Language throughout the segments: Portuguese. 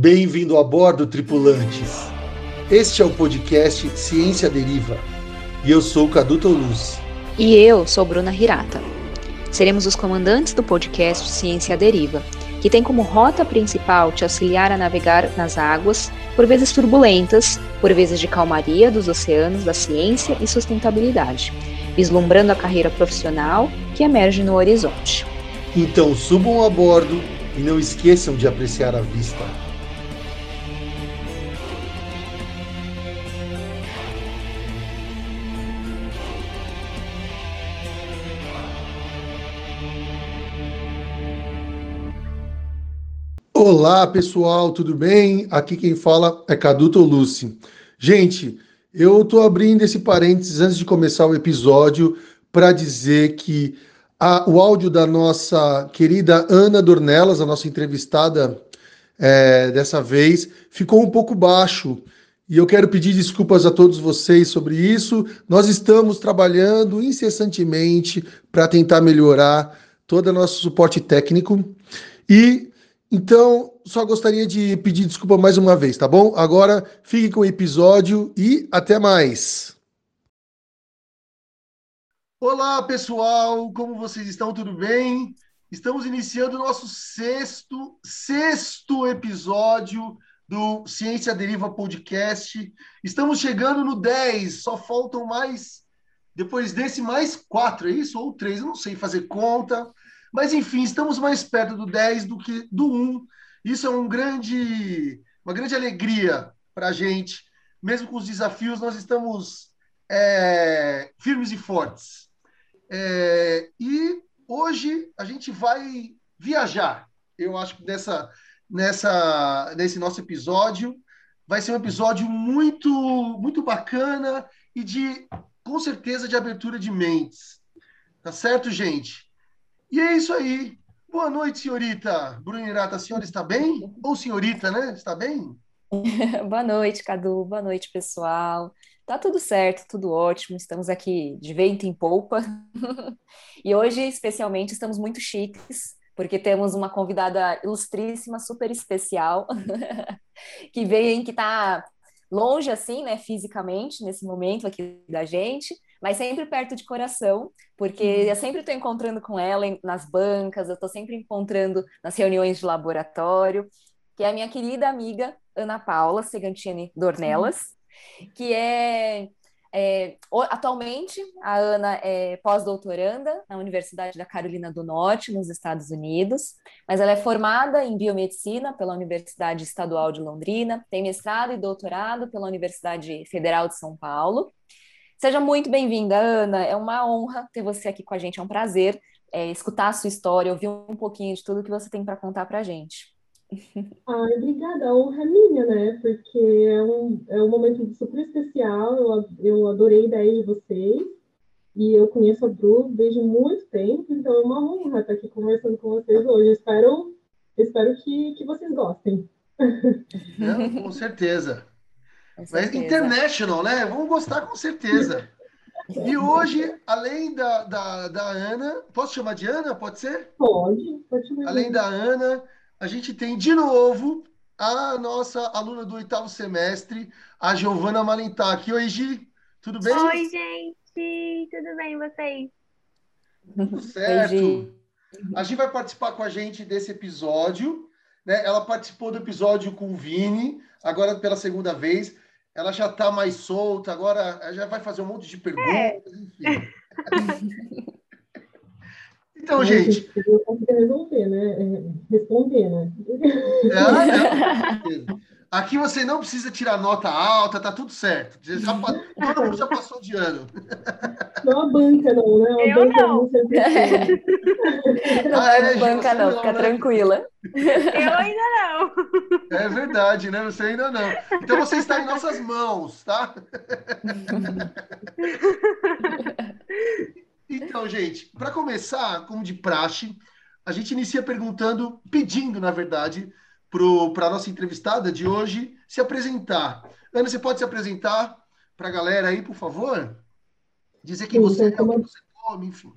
Bem-vindo a bordo, tripulantes. Este é o podcast Ciência Deriva e eu sou Cadu Luz. E eu sou Bruna Hirata. Seremos os comandantes do podcast Ciência Deriva, que tem como rota principal te auxiliar a navegar nas águas, por vezes turbulentas, por vezes de calmaria dos oceanos da ciência e sustentabilidade, vislumbrando a carreira profissional que emerge no horizonte. Então subam a bordo e não esqueçam de apreciar a vista. Olá pessoal, tudo bem? Aqui quem fala é Cadu Tolucci. Gente, eu estou abrindo esse parênteses antes de começar o episódio para dizer que a, o áudio da nossa querida Ana Dornelas, a nossa entrevistada é, dessa vez, ficou um pouco baixo. E eu quero pedir desculpas a todos vocês sobre isso. Nós estamos trabalhando incessantemente para tentar melhorar todo o nosso suporte técnico. E então, só gostaria de pedir desculpa mais uma vez, tá bom? Agora fique com o episódio e até mais. Olá, pessoal, como vocês estão? Tudo bem? Estamos iniciando o nosso sexto, sexto episódio do Ciência Deriva Podcast. Estamos chegando no 10, só faltam mais, depois desse, mais quatro, é isso? Ou três, eu não sei fazer conta. Mas, enfim, estamos mais perto do 10 do que do 1. Isso é um grande, uma grande alegria para a gente. Mesmo com os desafios, nós estamos é, firmes e fortes. É, e hoje a gente vai viajar. Eu acho que nessa, nessa, nesse nosso episódio vai ser um episódio muito, muito bacana e de, com certeza, de abertura de mentes. Tá certo, gente? E é isso aí. Boa noite, senhorita. Brunirata, a senhora está bem? Ou senhorita, né? Está bem? Boa noite, Cadu. Boa noite, pessoal. Tá tudo certo, tudo ótimo. Estamos aqui de vento em polpa. e hoje, especialmente, estamos muito chiques, porque temos uma convidada ilustríssima, super especial, que veio, que está longe, assim, né, fisicamente, nesse momento aqui da gente, mas sempre perto de coração, porque uhum. eu sempre estou encontrando com ela nas bancas, eu estou sempre encontrando nas reuniões de laboratório, que é a minha querida amiga Ana Paula Segantini Dornelas, que é, é, atualmente a Ana é pós-doutoranda na Universidade da Carolina do Norte, nos Estados Unidos, mas ela é formada em biomedicina pela Universidade Estadual de Londrina, tem mestrado e doutorado pela Universidade Federal de São Paulo Seja muito bem-vinda, Ana. É uma honra ter você aqui com a gente. É um prazer é, escutar a sua história, ouvir um pouquinho de tudo que você tem para contar para a gente. Ai, obrigada. A honra é minha, né? Porque é um, é um momento super especial. Eu, eu adorei a ideia de vocês. E eu conheço a Bru desde muito tempo, então é uma honra estar aqui conversando com vocês hoje. Espero, espero que, que vocês gostem. É, com certeza. Mas international, né? Vamos gostar com certeza. E hoje, além da, da, da Ana, posso chamar de Ana? Pode ser? Pode, pode chamar. Além da Ana, a gente tem de novo a nossa aluna do oitavo semestre, a Giovana Malentac. Oi, Gi, tudo bem? Oi, gente, tudo bem vocês? Tudo certo. Oi, a Gi vai participar com a gente desse episódio. Né? Ela participou do episódio com o Vini, agora pela segunda vez ela já está mais solta, agora já vai fazer um monte de perguntas, é. enfim. então, gente. Resolver, né? É, responder, né? É, é, Aqui você não precisa tirar nota alta, tá tudo certo. Já, todo mundo já passou de ano. Não a banca, não, né? A eu banca não. não ah, é, banca não, fica né? tranquila. Eu ainda não. É verdade, né? Você ainda não. Então você está em nossas mãos, tá? Então, gente, para começar, como de praxe, a gente inicia perguntando, pedindo, na verdade, para a nossa entrevistada de hoje se apresentar. Ana, você pode se apresentar para a galera aí, por favor? Dizer quem Sim, você é, como... o que você come, enfim.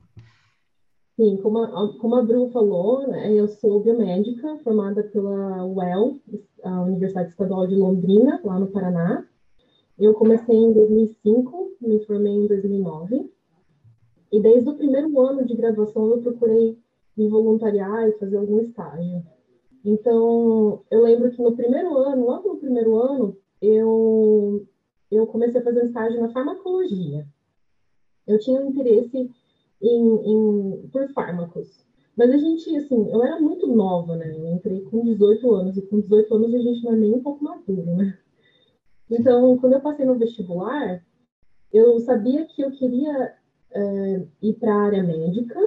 Sim, como a, como a Bru falou, né, eu sou biomédica, formada pela UEL, a Universidade Estadual de Londrina, lá no Paraná. Eu comecei em 2005, me formei em 2009. E desde o primeiro ano de graduação eu procurei me voluntariar e fazer algum estágio. Então, eu lembro que no primeiro ano, logo no primeiro ano, eu, eu comecei a fazer um estágio na farmacologia. Eu tinha um interesse em, em, por fármacos. Mas a gente, assim, eu era muito nova, né? Eu entrei com 18 anos, e com 18 anos a gente não é nem um pouco maduro, né? Então, quando eu passei no vestibular, eu sabia que eu queria é, ir para a área médica,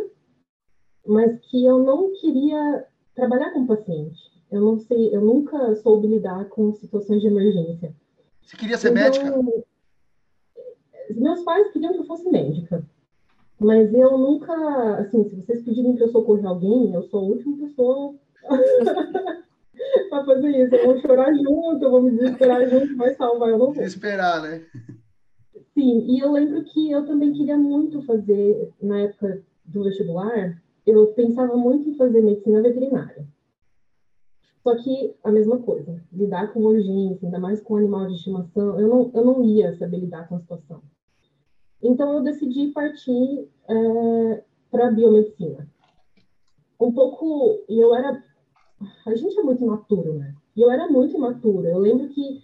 mas que eu não queria trabalhar com paciente. Eu não sei, eu nunca soube lidar com situações de emergência. Você queria ser então, médica? Meus pais queriam que eu fosse médica. Mas eu nunca, assim, se vocês pedirem que eu socorra alguém, eu sou a última pessoa para fazer isso. Eu vou chorar junto, eu vou me desesperar junto, vai salvar, eu não vou. Esperar, né? Sim, e eu lembro que eu também queria muito fazer, na época do vestibular, eu pensava muito em fazer medicina veterinária. Só que a mesma coisa, lidar com urgência, ainda mais com animal de estimação, eu não, eu não ia saber lidar com a situação. Então eu decidi partir é, para biomedicina. Um pouco, e eu era, a gente é muito imaturo, né? E eu era muito imatura. Eu lembro que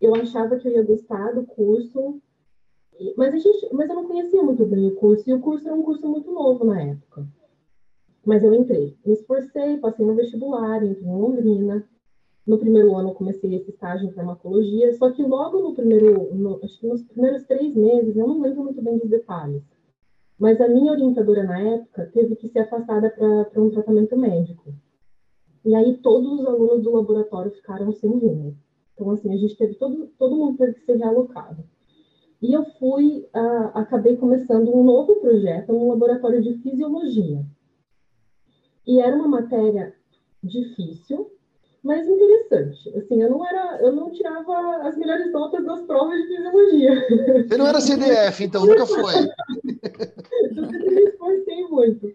eu achava que eu ia gostar do curso, mas a gente, mas eu não conhecia muito bem o curso e o curso era um curso muito novo na época. Mas eu entrei, me esforcei, passei no vestibular, entrei em Londrina, no primeiro ano, comecei esse estágio em farmacologia, só que logo no primeiro, no, acho que nos primeiros três meses, eu não lembro muito bem dos detalhes, mas a minha orientadora na época teve que ser afastada para um tratamento médico. E aí todos os alunos do laboratório ficaram sem rumo. Então, assim, a gente teve todo, todo mundo teve que ser realocado. E eu fui, uh, acabei começando um novo projeto no laboratório de fisiologia. E era uma matéria difícil, mas interessante. Assim, eu não era, eu não tirava as melhores notas das provas de fisiologia. Você não era CDF, então nunca foi. eu sempre me esforcei muito.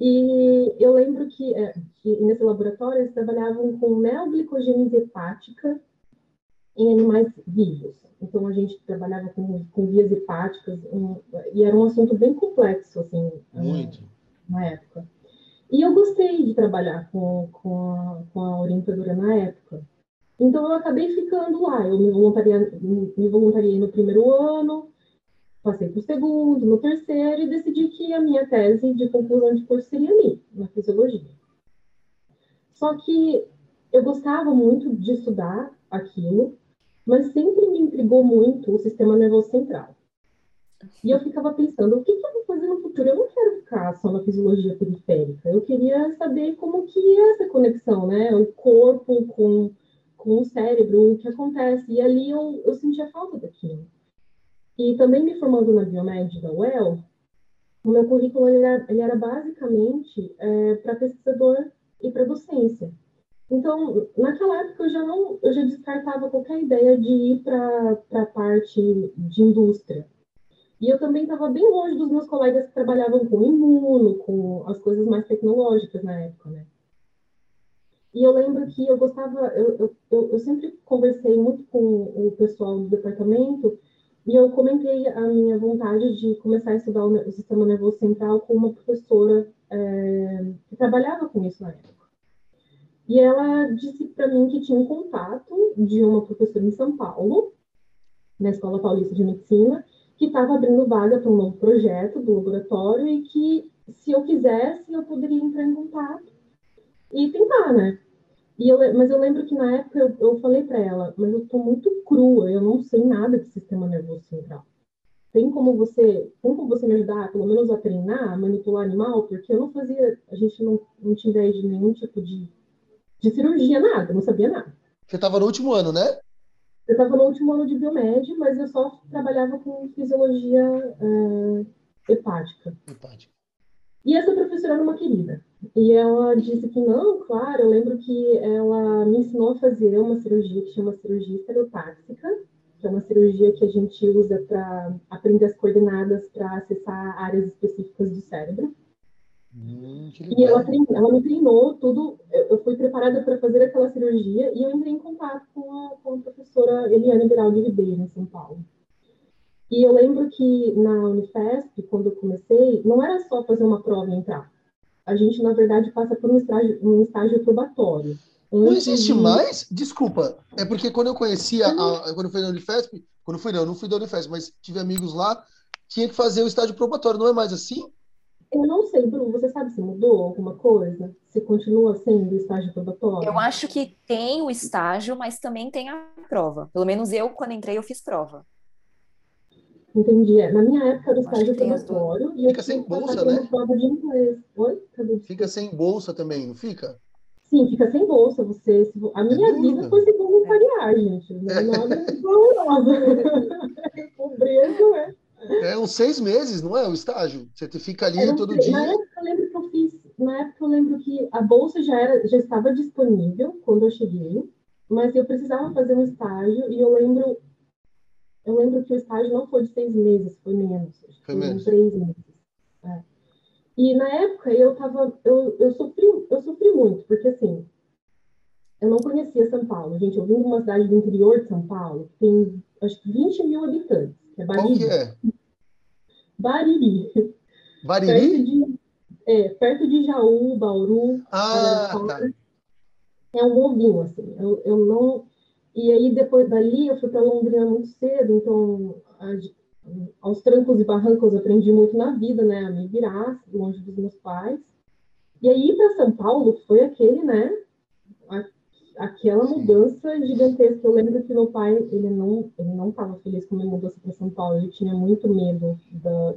E eu lembro que, é, que nesse laboratório eles trabalhavam com neoglicogênese hepática em animais vivos. Então a gente trabalhava com, com vias hepáticas um, e era um assunto bem complexo assim. Muito. Na época. E eu gostei de trabalhar com, com, a, com a orientadora na época. Então, eu acabei ficando lá. Eu me voluntariei, me voluntariei no primeiro ano, passei para o segundo, no terceiro, e decidi que a minha tese de conclusão de curso seria ali, na fisiologia. Só que eu gostava muito de estudar aquilo, mas sempre me intrigou muito o sistema nervoso central. E eu ficava pensando, o que, que, eu vou fazer no futuro? Eu não quero ficar só na fisiologia periférica. Eu queria saber como que é essa conexão, né? O corpo com, com o cérebro, o que acontece. E ali eu, eu sentia falta daquilo. E também me formando na Biomed da UEL, o meu currículo ele era, ele era basicamente é, para pesquisador e para docência. Então, naquela época eu já não, eu já descartava qualquer ideia de ir para a parte de indústria. E eu também estava bem longe dos meus colegas que trabalhavam com imuno, com as coisas mais tecnológicas na época, né? E eu lembro que eu gostava, eu, eu, eu sempre conversei muito com o pessoal do departamento e eu comentei a minha vontade de começar a estudar o, sistema nervoso central com uma professora é, que trabalhava com isso na época. E ela disse para mim que tinha um contato de uma professora em São Paulo, na Escola Paulista de Medicina, que estava abrindo vaga para um novo projeto do laboratório e que, se eu quisesse, eu poderia entrar em contato e tentar, né? E eu, mas eu lembro que na época eu, eu falei para ela, mas eu estou muito crua, eu não sei nada de sistema nervoso central. Tem como você, tem como você me ajudar, pelo menos a treinar, a manipular animal? Porque eu não fazia, a gente não, não tinha ideia de nenhum tipo de, de cirurgia, nada, não sabia nada. Você estava no último ano, né? Eu estava no último ano de biomed, mas eu só trabalhava com fisiologia uh, hepática. Hepática. E essa professora era uma querida. E ela disse que não, claro, eu lembro que ela me ensinou a fazer uma cirurgia que chama cirurgia estereotáxica, que é uma cirurgia que a gente usa para aprender as coordenadas para acessar áreas específicas do cérebro. Hum, e ela, ela me treinou tudo eu fui preparada para fazer aquela cirurgia e eu entrei em contato com a, com a professora Eliane Beraldi Ribeiro, em São Paulo. E eu lembro que na Unifesp, quando eu comecei, não era só fazer uma prova e entrar. A gente, na verdade, passa por um estágio, um estágio probatório. Não existe de... mais? Desculpa. É porque quando eu conhecia, a, quando eu fui na Unifesp, quando fui não, não fui da Unifesp, mas tive amigos lá, tinha que fazer o estágio probatório. Não é mais assim? Eu não sei, Bruno, sabe se mudou alguma coisa? Se continua sendo estágio probatório? Eu acho que tem o estágio, mas também tem a prova. Pelo menos eu, quando entrei, eu fiz prova. Entendi. É, na minha época era estágio probatório. E fica sem bolsa, né? Prova de inglês. Oi? Cadê? Fica sem bolsa também, não fica? Sim, fica sem bolsa. Você, a minha é vida foi sem voluntariar, gente. Não é nada valorosa. Pobreza, né? É uns seis meses, não é? O estágio. Você fica ali todo dia. Na época eu lembro que eu fiz. Na época eu lembro que a bolsa já, era, já estava disponível quando eu cheguei, mas eu precisava fazer um estágio e eu lembro. Eu lembro que o estágio não foi de seis meses, foi menos. Foi menos. Três meses. É. E na época eu tava. Eu, eu, sofri, eu sofri muito, porque assim. Eu não conhecia São Paulo, gente. Eu vim de uma cidade do interior de São Paulo, que tem acho que 20 mil habitantes. É Bariri. Qual que é? Bariri. Bariri? Perto de, é, perto de Jaú, Bauru. Ah, tá. É um ovinho, assim. Eu, eu não... E aí, depois dali, eu fui para Londrina muito cedo, então, aos trancos e barrancos, eu aprendi muito na vida, né? A me virar, longe dos meus pais. E aí, para São Paulo, foi aquele, né? aquela mudança gigantesca. Eu lembro que meu pai, ele não ele não estava feliz com a minha mudança para São Paulo. Ele tinha muito medo da,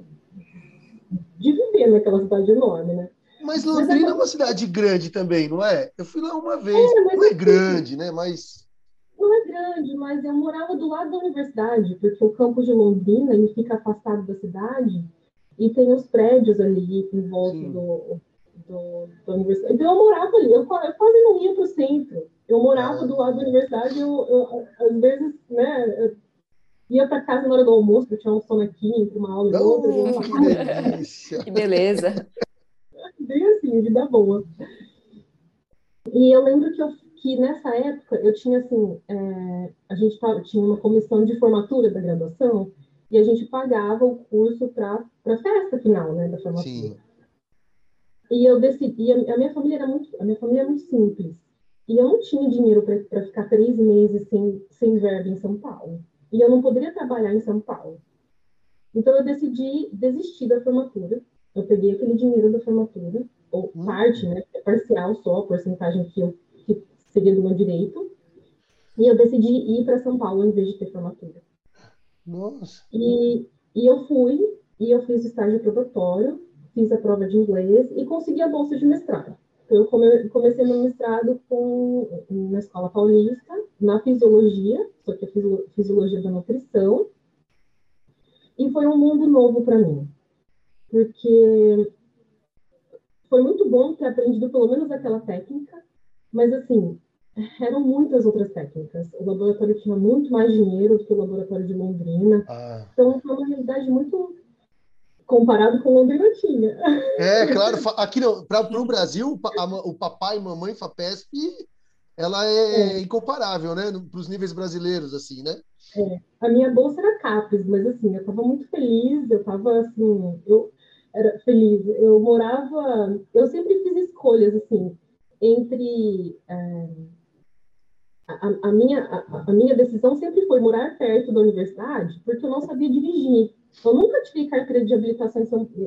de viver naquela cidade enorme, né? Mas Londrina mas, é uma cidade grande também, não é? Eu fui lá uma vez. É, não é assim, grande, né? Mas não é grande, mas eu morava do lado da universidade, porque o campus de Londrina ele fica afastado da cidade e tem os prédios ali em volta do, do, da universidade. Então eu morava ali, eu, eu quase não ia para o centro. Eu morava do lado da universidade, eu, eu às vezes, né, ia para casa na hora do almoço, eu tinha um sonequinho entre uma aula e outra. Que delícia! que beleza! Bem assim, vida boa. E eu lembro que, eu, que nessa época eu tinha assim, é, a gente tava, tinha uma comissão de formatura da graduação e a gente pagava o curso para a festa final, né, da formatura. Sim. E eu decidi, a minha família era muito, a minha família é muito simples. E eu não tinha dinheiro para ficar três meses sem, sem verba em São Paulo. E eu não poderia trabalhar em São Paulo. Então eu decidi desistir da formatura. Eu peguei aquele dinheiro da formatura, ou hum. parte, né, é parcial só, a porcentagem que, eu, que seria do meu direito. E eu decidi ir para São Paulo em vez de ter formatura. Nossa. E, e eu fui, e eu fiz estágio probatório, fiz a prova de inglês e consegui a bolsa de mestrado. Eu comecei meu mestrado com, na Escola Paulista, na Fisiologia, só que a Fisiologia da Nutrição, e foi um mundo novo para mim, porque foi muito bom ter aprendido pelo menos aquela técnica, mas assim, eram muitas outras técnicas. O laboratório tinha muito mais dinheiro do que o laboratório de Londrina. Ah. Então, foi uma realidade muito comparado com Londrina tinha. É, claro. Aqui para o Brasil, a, o papai e mamãe FAPESP, ela é, é. incomparável, né? Para os níveis brasileiros, assim, né? É. A minha bolsa era CAPES, mas assim, eu estava muito feliz, eu estava assim, eu era feliz. Eu morava, eu sempre fiz escolhas, assim, entre... É, a, a, minha, a, a minha decisão sempre foi morar perto da universidade, porque eu não sabia dirigir. Eu nunca tive carteira de habilitação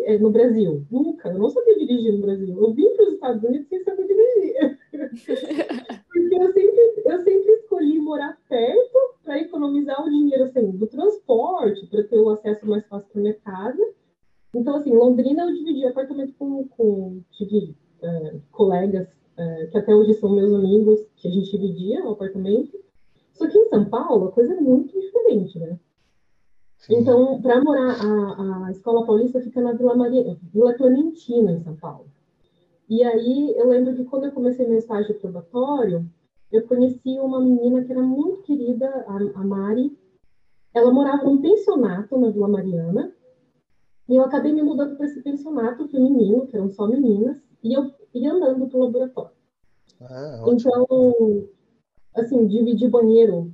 eh, no Brasil. Nunca. Eu não sabia dirigir no Brasil. Eu vim para os Estados Unidos sem saber dirigir. Porque eu sempre, eu sempre escolhi morar perto para economizar o dinheiro assim, do transporte, para ter o acesso mais fácil para minha casa. Então, assim, Londrina eu dividi apartamento com, com tive é, colegas é, que até hoje são meus amigos, que a gente dividia o apartamento. Só que em São Paulo a coisa é muito diferente, né? Então, para morar, a, a Escola Paulista fica na Vila, Maria, Vila Clementina, em São Paulo. E aí, eu lembro que quando eu comecei meu estágio probatório, eu conheci uma menina que era muito querida, a, a Mari. Ela morava num pensionato na Vila Mariana, e eu acabei me mudando para esse pensionato feminino, que eram só meninas, e eu ia andando para o laboratório. Ah. Então, assim, dividir banheiro.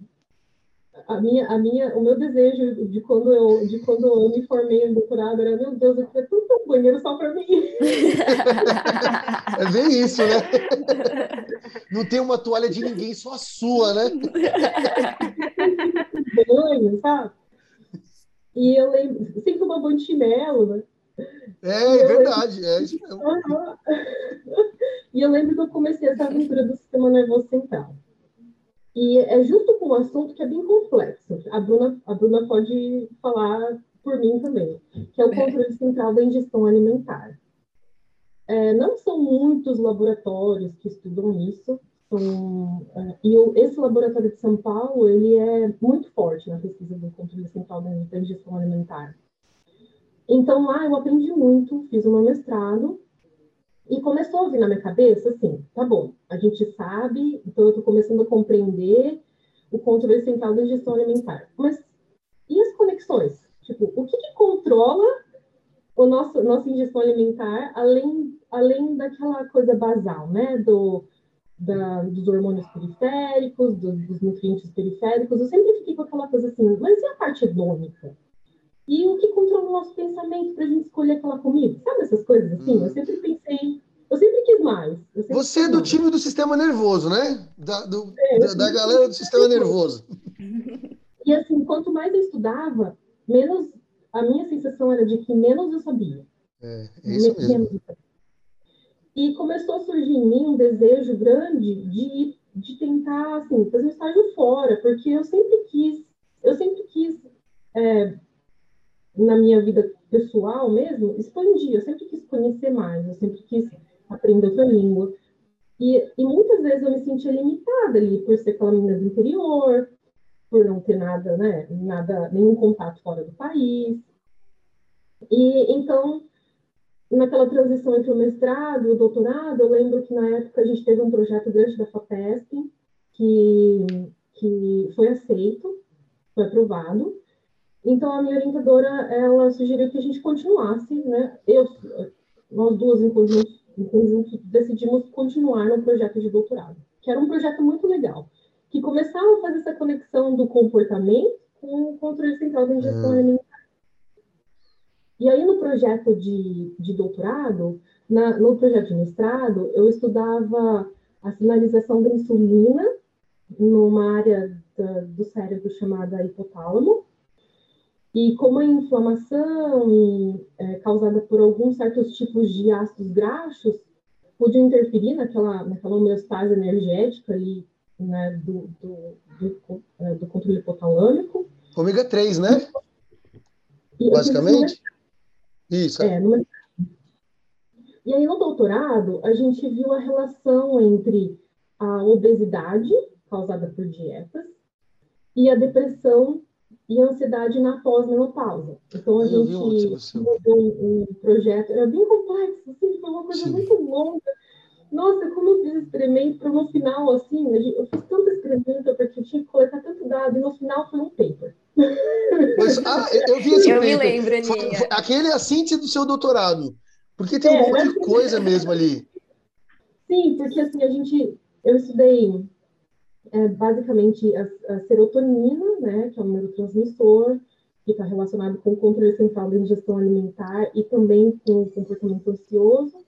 A minha, a minha, o meu desejo de quando eu, de quando eu me formei em doutorado era, meu Deus, eu queria tanto um banheiro só para mim. É bem isso, né? Não tem uma toalha de ninguém, só a sua, né? banho, sabe? E eu lembro, sempre uma banho de chinelo, né? É, é verdade, é isso mesmo. Aham. E eu lembro que eu comecei essa aventura do sistema nervoso central. E é justo com um assunto que é bem complexo. A Bruna, a Bruna pode falar por mim também, que é o controle central da ingestão alimentar. É, não são muitos laboratórios que estudam isso, são, é, e esse laboratório de São Paulo, ele é muito forte na pesquisa do controle central da, da ingestão alimentar. Então, lá eu aprendi muito, fiz o meu mestrado, e começou a vir na minha cabeça assim, tá bom, a gente sabe, então eu estou começando a compreender o controle central da ingestão alimentar. Mas e as conexões? Tipo, o que, que controla o nosso nossa ingestão alimentar além além daquela coisa basal, né, do da, dos hormônios periféricos, do, dos nutrientes periféricos, eu sempre fiquei com aquela coisa assim, mas e a parte hedônica? E o que controla o nosso pensamento para a gente escolher aquela comida? Sabe essas coisas assim? Hum. Eu sempre pensei, eu sempre quis mais. sempre Você é quis do mais. time do sistema nervoso, né? Da, do- É, da, da galera do sistema nervoso. E assim, quanto mais eu estudava, menos a minha sensação era de que menos eu sabia. É, é isso Me- mesmo. menos sabia. E começou a surgir em mim um desejo grande de, de tentar, assim, fazer um estágio fora, porque eu sempre quis, eu sempre quis, é, na minha vida pessoal mesmo, expandir, eu sempre quis conhecer mais, eu sempre quis aprender outra língua. E, e muitas vezes eu me sentia limitada ali por ser aquela menina do interior, por não ter nada, né, nada, nenhum contato fora do país. E então, naquela transição entre o mestrado e o doutorado, eu lembro que na época a gente teve um projeto grande da FAPESP que, que foi aceito, foi aprovado. Então, a minha orientadora, ela sugeriu que a gente continuasse, né? Eu, nós duas, em conjunto, em conjunto, decidimos continuar no projeto de doutorado, que era um projeto muito legal, que começava a fazer essa conexão do comportamento com o controle central da ingestão Hum. alimentar. E aí, no projeto de, de doutorado, na, no projeto de mestrado, eu estudava a sinalização da insulina numa área da- do cérebro chamada hipotálamo, e como a inflamação é, causada por alguns certos tipos de ácidos graxos podiam interferir naquela, naquela homeostase energética ali, né, do, do, do, é, do controle hipotalâmico. Ômega 3, né? E Basicamente. Isso. É, mestrado. E aí, no doutorado, a gente viu a relação entre a obesidade, causada por dietas, e a depressão e a ansiedade na pós-menopausa. Então, a Eu gente um desenvolveu um, um projeto, era bem complexo, assim, foi uma coisa Sim. muito longa. Nossa, como eu fiz experimento, para no final, assim, eu fiz tanto experimento porque eu tinha que coletar tanto dado, e no final foi um paper. Mas, ah, eu vi esse Eu me paper. lembro, Foi- Aninha. foi- aquele é a síntese do seu doutorado. Porque tem um É, monte de coisa mesmo ali. Sim, porque assim, a gente, eu estudei é, basicamente a, a serotonina, né, que é um neurotransmissor, que está relacionado com o controle central da ingestão alimentar e também com o comportamento ansioso.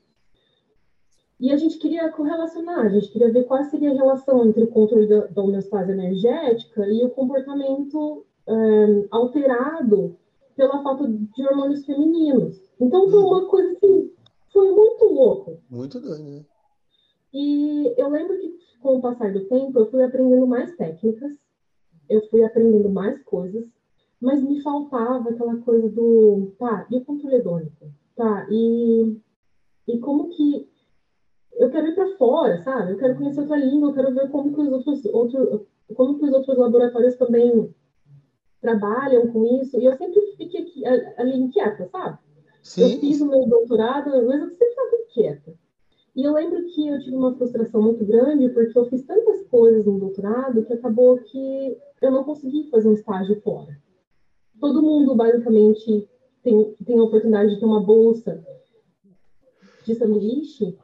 E a gente queria correlacionar, a gente queria ver qual seria a relação entre o controle da, da homeostase energética e o comportamento é, alterado pela falta de hormônios femininos. Então foi uma coisa assim, foi muito louco. Muito doido, né? E eu lembro que, com o passar do tempo, eu fui aprendendo mais técnicas, eu fui aprendendo mais coisas, mas me faltava aquela coisa do, tá, e o controle hedônico? Tá, e, e como que. Eu quero ir para fora, sabe? Eu quero conhecer outra língua, eu quero ver como que os outros, outro, como que os outros laboratórios também trabalham com isso. E eu sempre fiquei aqui, ali inquieta, sabe? Eu fiz Sim. o meu doutorado, mas eu sempre estava inquieta. E eu lembro que eu tive uma frustração muito grande, porque eu fiz tantas coisas no doutorado que acabou que eu não consegui fazer um estágio fora. Todo mundo, basicamente, tem, tem a oportunidade de ter uma bolsa de sanduíche,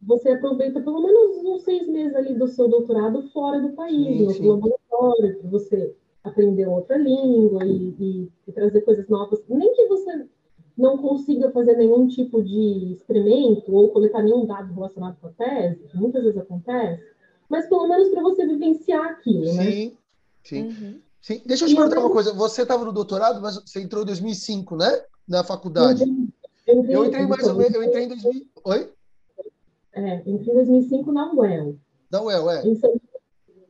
você aproveita pelo menos uns seis meses ali do seu doutorado fora do país, Sim, no laboratório, para você aprender outra língua e, e- e trazer coisas novas. Nem que você não consiga fazer nenhum tipo de experimento ou coletar nenhum dado relacionado com a tese, que muitas vezes acontece, mas pelo menos para você vivenciar aquilo, né? Sim, sim, Uhum. sim. Deixa eu te E perguntar eu- uma coisa. Você estava no doutorado, mas você entrou em 2005, né? Na faculdade. Eu entrei, Eu entrei mais ou menos, eu entrei em 2000. Oi? É, eu entrei em 2005 na UEL. Da UEL, é. Em São,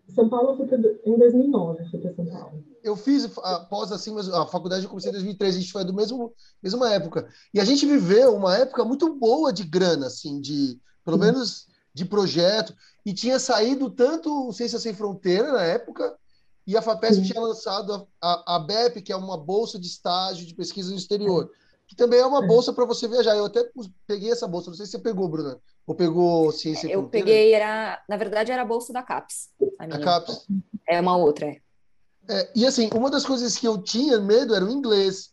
São Paulo, eu fui pra, em 2009, eu fui para São Paulo. Eu fiz a pós assim, mas a faculdade eu comecei em 2013, a gente foi do mesmo mesma época. E a gente viveu uma época muito boa de grana, assim, de pelo Sim. menos de projeto. E tinha saído tanto o Ciência Sem Fronteira na época, e a FAPESP Sim. tinha lançado a, a, a BEP, que é uma bolsa de estágio de pesquisa no exterior, que também é uma É. bolsa para você viajar. Eu até peguei essa bolsa, não sei se você pegou, Bruna, ou pegou Ciência Sem Eu Fronteira? peguei, era, na verdade, era a bolsa da CAPES. A a. CAPES. É uma outra, é. É, e assim, uma das coisas que eu tinha medo era o inglês.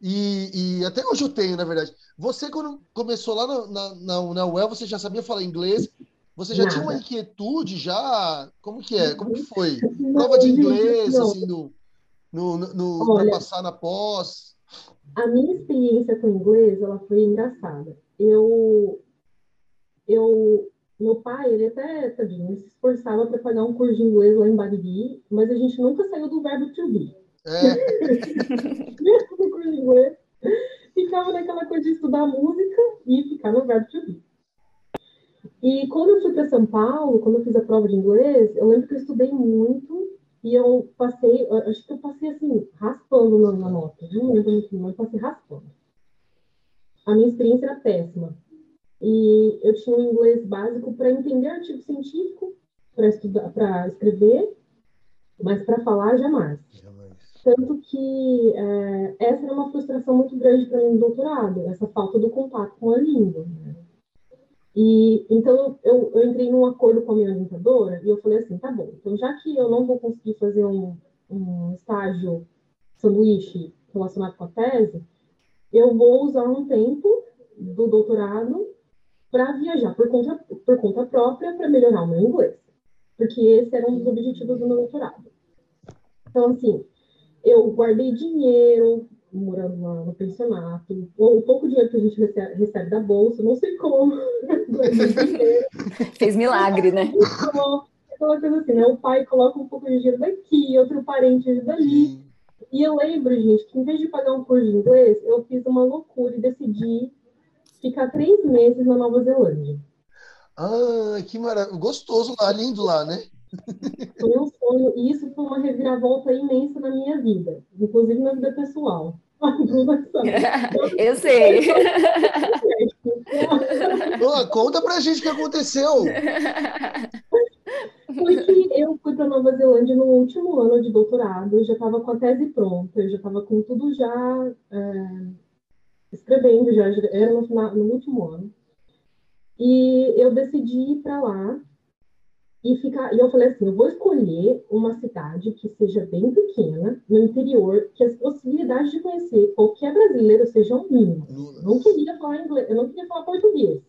E, e até hoje eu tenho, na verdade. Você, quando começou lá na, na, na, na UEL, você já sabia falar inglês? Você já tinha uma Nada. inquietude já? Como que é? Como que foi? Prova de inglês, assim, no, no, no, Olha. passar na pós? A minha experiência com inglês, ela foi engraçada. Eu, eu, meu pai, ele até, tadinho, ele se esforçava para pagar um curso de inglês lá em Bariri, mas a gente nunca saiu do verbo to be. É, no curso de inglês, ficava naquela coisa de estudar música e ficar no verbo to be. E quando eu fui para São Paulo, quando eu fiz a prova de inglês, eu lembro que eu estudei muito e eu passei, eu acho que eu passei assim, raspando na, na nota. Não lembro muito, mas passei raspando. A minha experiência era péssima. E eu tinha um inglês básico para entender artigo científico, para estudar, para escrever, mas para falar jamais. Tanto que é, essa era uma frustração muito grande para mim no doutorado, essa falta do contato com a língua. né? E então eu, eu entrei num acordo com a minha orientadora e eu falei assim, tá bom, então já que eu não vou conseguir fazer um, um estágio sanduíche relacionado com a tese, eu vou usar um tempo do doutorado para viajar por conta, por conta própria para melhorar o meu inglês. Porque esse era um dos objetivos do meu doutorado. Então, assim, eu guardei dinheiro, morando lá no pensionato, o pouco dinheiro que a gente recebe, recebe da bolsa, não sei como. Fez milagre, né? Então, aquela coisa assim, né? O pai coloca um pouco de dinheiro daqui, outro parente dali. E eu lembro, gente, que em vez de pagar um curso de inglês, eu fiz uma loucura e decidi ficar três meses na Nova Zelândia. Ah, que maravilha. Gostoso lá, lindo lá, né? Foi um sonho, e isso foi uma reviravolta imensa na minha vida, inclusive na vida pessoal. Eu sei. Ô, conta pra gente o que aconteceu. Foi que eu fui para Nova Zelândia no último ano de doutorado, eu já estava com a tese pronta, eu já estava com tudo já é, escrevendo, já era no, final, no último ano. E eu decidi ir para lá e ficar. E eu falei assim: eu vou escolher uma cidade que seja bem pequena, no interior, que as possibilidades de conhecer qualquer brasileiro sejam mínimas. Não queria falar inglês, eu não queria falar português.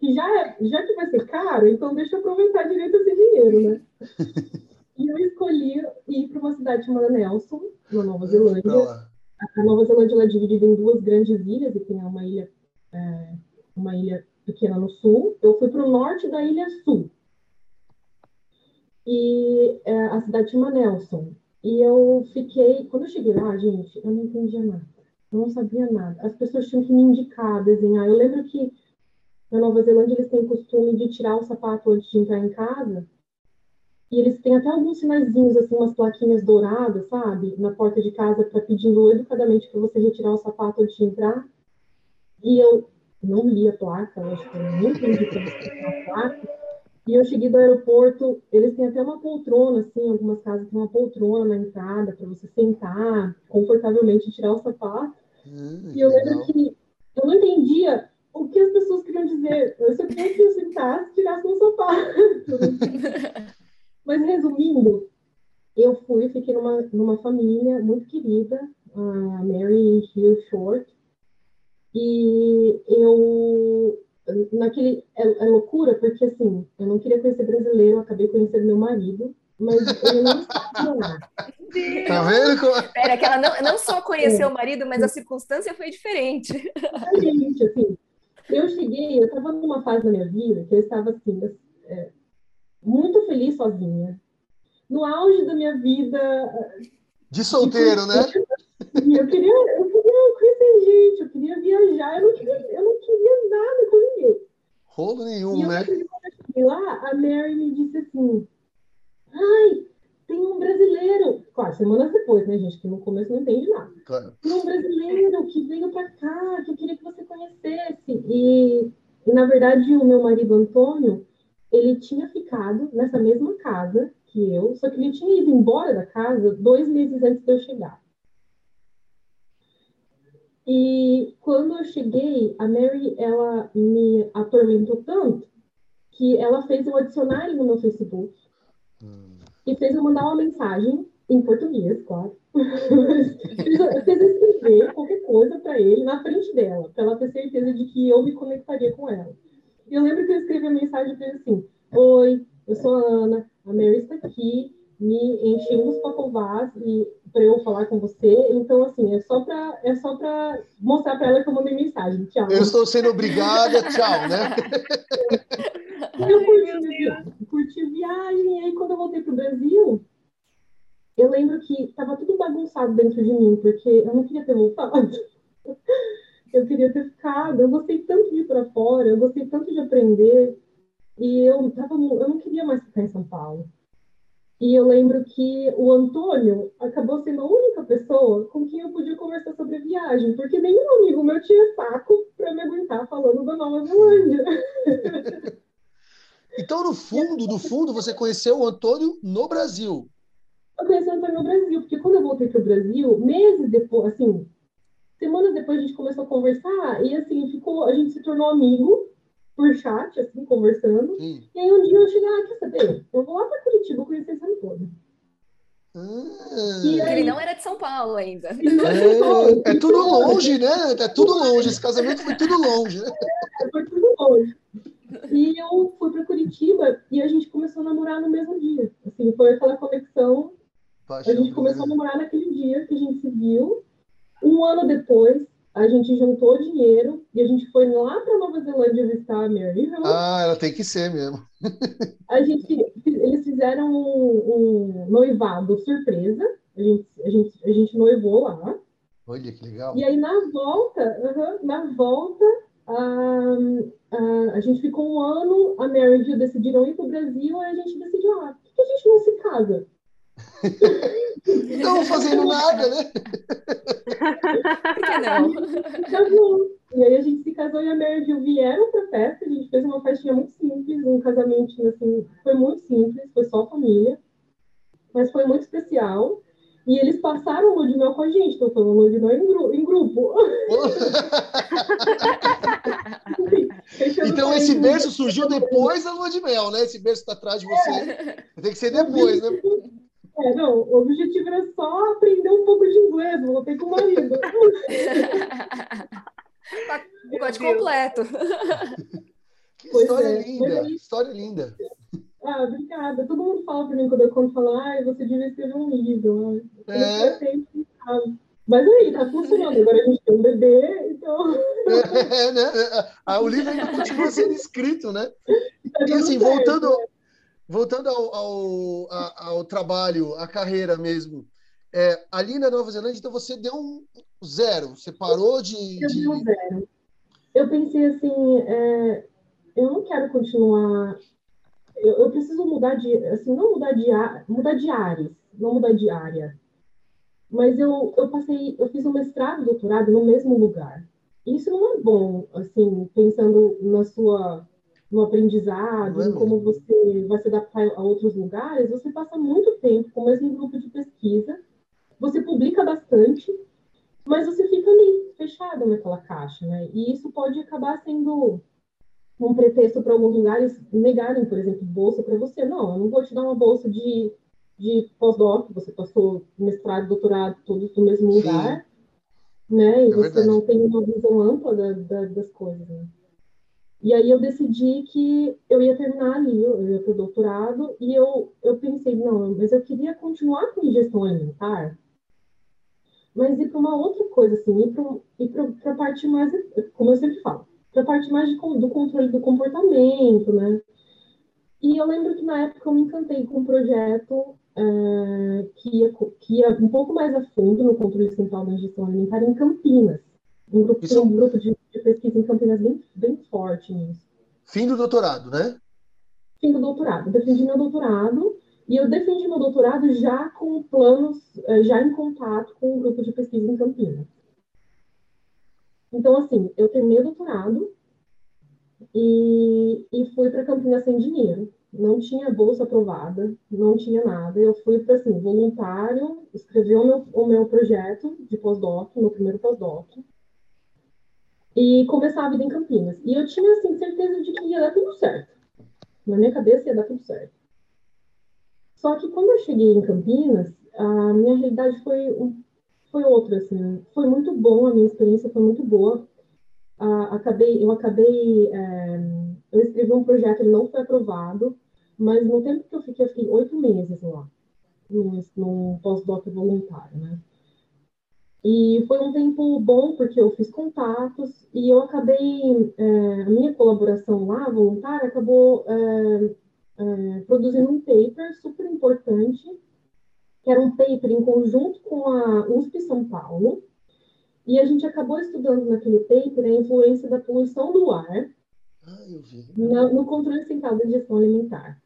E já, já que vai ser caro, então deixa eu aproveitar direito esse dinheiro, né? e eu escolhi ir para uma cidade chamada Nelson, na Nova Zelândia. A Nova Zelândia é dividida em duas grandes ilhas, e tem uma ilha, é, uma ilha pequena no sul. Eu fui para o norte da ilha sul. E é, a cidade chama Nelson. E eu fiquei. Quando eu cheguei lá, gente, eu não entendia nada. Eu não sabia nada. As pessoas tinham que me indicar, desenhar. Eu lembro que na Nova Zelândia eles têm o costume de tirar o sapato antes de entrar em casa. E eles têm até alguns sinaizinhos, assim, umas plaquinhas douradas, sabe? Na porta de casa, para pedindo educadamente para você retirar o sapato antes de entrar. E eu não li a placa, eu acho que eu nem entendi para você a placa. E eu cheguei do aeroporto, eles têm até uma poltrona, assim, algumas casas têm uma poltrona na entrada para você sentar confortavelmente e tirar o sapato. Hum, E eu lembro legal. que eu não entendia o que as pessoas queriam dizer. Eu só queria que eu sentasse e tirasse meu sapato. Mas resumindo, eu fui, fiquei numa, numa família muito querida, a Mary e Hugh Short, e eu naquele é, é, loucura, porque assim, eu não queria conhecer brasileiro, eu acabei conhecendo meu marido, mas ele não sabia lá. Tá vendo? Como... Pera, que ela não, não só conheceu é. o marido, mas a circunstância foi diferente. Exatamente, assim. Eu cheguei, eu estava numa fase da minha vida que eu estava assim, é, muito feliz sozinha. No auge da minha vida. De solteiro, né? Eu queria, eu queria conhecer gente, eu queria viajar, eu não queria, eu não queria nada com ninguém. Rolo nenhum, né? Quando eu cheguei lá, a Mary me disse assim: Ai, tem um brasileiro. Claro, semanas depois, né, gente? Que no começo não entende nada. Claro. Tem um brasileiro que veio para cá, que eu queria que você conhecesse. E, e, na verdade, o meu marido Antônio, ele tinha ficado nessa mesma casa que eu, só que ele tinha ido embora da casa dois meses antes de eu chegar. E quando eu cheguei, a Mary, ela me atormentou tanto que ela fez eu adicionar ele no meu Facebook hum. e fez eu mandar uma mensagem em português, claro. fez eu escrever qualquer coisa para ele na frente dela, para ela ter certeza de que eu me conectaria com ela. E eu lembro que eu escrevi a mensagem e assim: Oi, eu sou a Ana, a Mary está aqui, me enchendo os pacovás e para eu falar com você. Então, assim, é só para é só para mostrar para ela que eu mandei mensagem. Tchau. Eu estou sendo obrigada, tchau, né? eu curti, viagem, curti viagem, e aí quando eu voltei para o Brasil, eu lembro que estava tudo bagunçado dentro de mim, porque eu não queria ter voltado. Eu queria ter ficado, eu gostei tanto de ir para fora, eu gostei tanto de aprender, e eu, tava, eu não queria mais ficar em São Paulo. E eu lembro que o Antônio acabou sendo a única pessoa com quem eu podia conversar sobre a viagem, porque nenhum amigo meu tinha saco para me aguentar falando da Nova Zelândia. Então, no fundo, no fundo, você conheceu o Antônio no Brasil. Eu conheci o Antônio no Brasil, porque quando eu voltei para o Brasil, meses depois, assim, semanas depois a gente começou a conversar e assim, ficou, a gente se tornou amigo por chat, assim, conversando. Sim. E aí um dia eu cheguei, ah, quer saber? Eu vou lá para Curitiba conhecer São Paulo. Ah. E aí, ele não era de São Paulo ainda. É, é, tudo longe, né? É tudo longe. Esse casamento foi tudo longe, né? É, foi tudo longe. E eu fui para Curitiba e a gente começou a namorar no mesmo dia. Assim, foi aquela conexão. Paixão, a gente começou a namorar naquele dia que a gente se viu. Um ano depois, a gente juntou dinheiro e a gente foi lá para Nova Zelândia visitar a Mary. Ah, ela tem que ser mesmo. a gente, eles fizeram um, um, noivado surpresa. A gente, a, gente, a gente noivou lá. Olha que legal. E aí na volta, uh -huh, na volta, uh, uh, a gente ficou um ano, a Mary e Jill decidiram ir para o Brasil e a gente decidiu, ah, por que a gente não se casa? Não fazendo nada, né? Por que não? E aí a gente se casou e a Mary Jill vieram pra festa, a gente fez uma festinha muito simples, um casamento assim, foi muito simples, foi só família, mas foi muito especial. E eles passaram o lua de mel com a gente, então foi de mel em, gru em grupo. então esse berço surgiu depois da lua de mel, né? Esse berço está atrás de você. É. Tem que ser depois, né? É, não, o objetivo era só aprender um pouco de inglês, voltei com o marido. Pacote completo. Que história é. linda, aí, história linda. Ah, obrigada. Todo mundo fala para mim quando eu conto, fala, ah, você devia escrever um livro. É. Mas aí, tá funcionando. Agora a gente tem um bebê, então. É, né? Ah, o livro ainda continua sendo escrito, né? Tá e assim, voltando, né? Voltando ao, ao, ao, trabalho, à carreira mesmo, é, ali na Nova Zelândia, então você deu um zero, você parou de. Eu de... um zero. Eu pensei assim, é, eu não quero continuar. Eu, eu, preciso mudar de, assim, não mudar de mudar de áreas, não mudar de área. Mas eu, eu passei, eu fiz um mestrado, doutorado no mesmo lugar. Isso não é bom, assim, pensando na sua no aprendizado, em como você vai se adaptar a outros lugares, você passa muito tempo com o mesmo grupo de pesquisa, você publica bastante, mas você fica ali, fechado naquela caixa, né? E isso pode acabar sendo um pretexto para alguns lugares negarem, por exemplo, bolsa para você. Não, eu não vou te dar uma bolsa de, de pós-doc, você passou mestrado, doutorado, todos no mesmo Sim. lugar, né? E é você verdade. não tem uma visão ampla da, da, das coisas, né? E aí eu decidi que eu ia terminar ali, eu ia para o doutorado, e eu, eu pensei, não, mas eu queria continuar com gestão alimentar, mas ir para uma outra coisa, assim, ir para a parte mais, como eu sempre falo, para a parte mais de, do controle do comportamento, né? E eu lembro que na época eu me encantei com um projeto é, que, ia, que ia um pouco mais a fundo no controle central da gestão alimentar em Campinas. Um grupo, Isso... um grupo de, de, pesquisa em Campinas bem, bem forte nisso. Fim do doutorado, né? Fim do doutorado. Defendi meu doutorado e eu defendi meu doutorado já com planos, é, já em contato com o grupo de pesquisa em Campinas. Então, assim, eu terminei o doutorado e, e fui para Campinas sem dinheiro. Não tinha bolsa aprovada, não tinha nada. Eu fui para, assim, voluntário, escrevi o meu, o meu projeto de pós-doc, meu primeiro pós-doc, e começar a vida em Campinas. E eu tinha, assim, certeza de que ia dar tudo certo. Na minha cabeça ia dar tudo certo. Só que quando eu cheguei em Campinas, a minha realidade foi, foi outra, assim. Foi muito bom, a minha experiência foi muito boa. Acabei, eu acabei, é, eu escrevi um projeto, ele não foi aprovado, mas no tempo que eu fiquei, eu fiquei oito meses lá, num, num pós-doc voluntário, né? E foi um tempo bom, porque eu fiz contatos e eu acabei, é, a minha colaboração lá, voluntária, acabou é, é, produzindo um paper super importante, que era um paper em conjunto com a USP São Paulo, e a gente acabou estudando naquele paper a influência da poluição do ar ah, no, no controle central da gestão alimentar.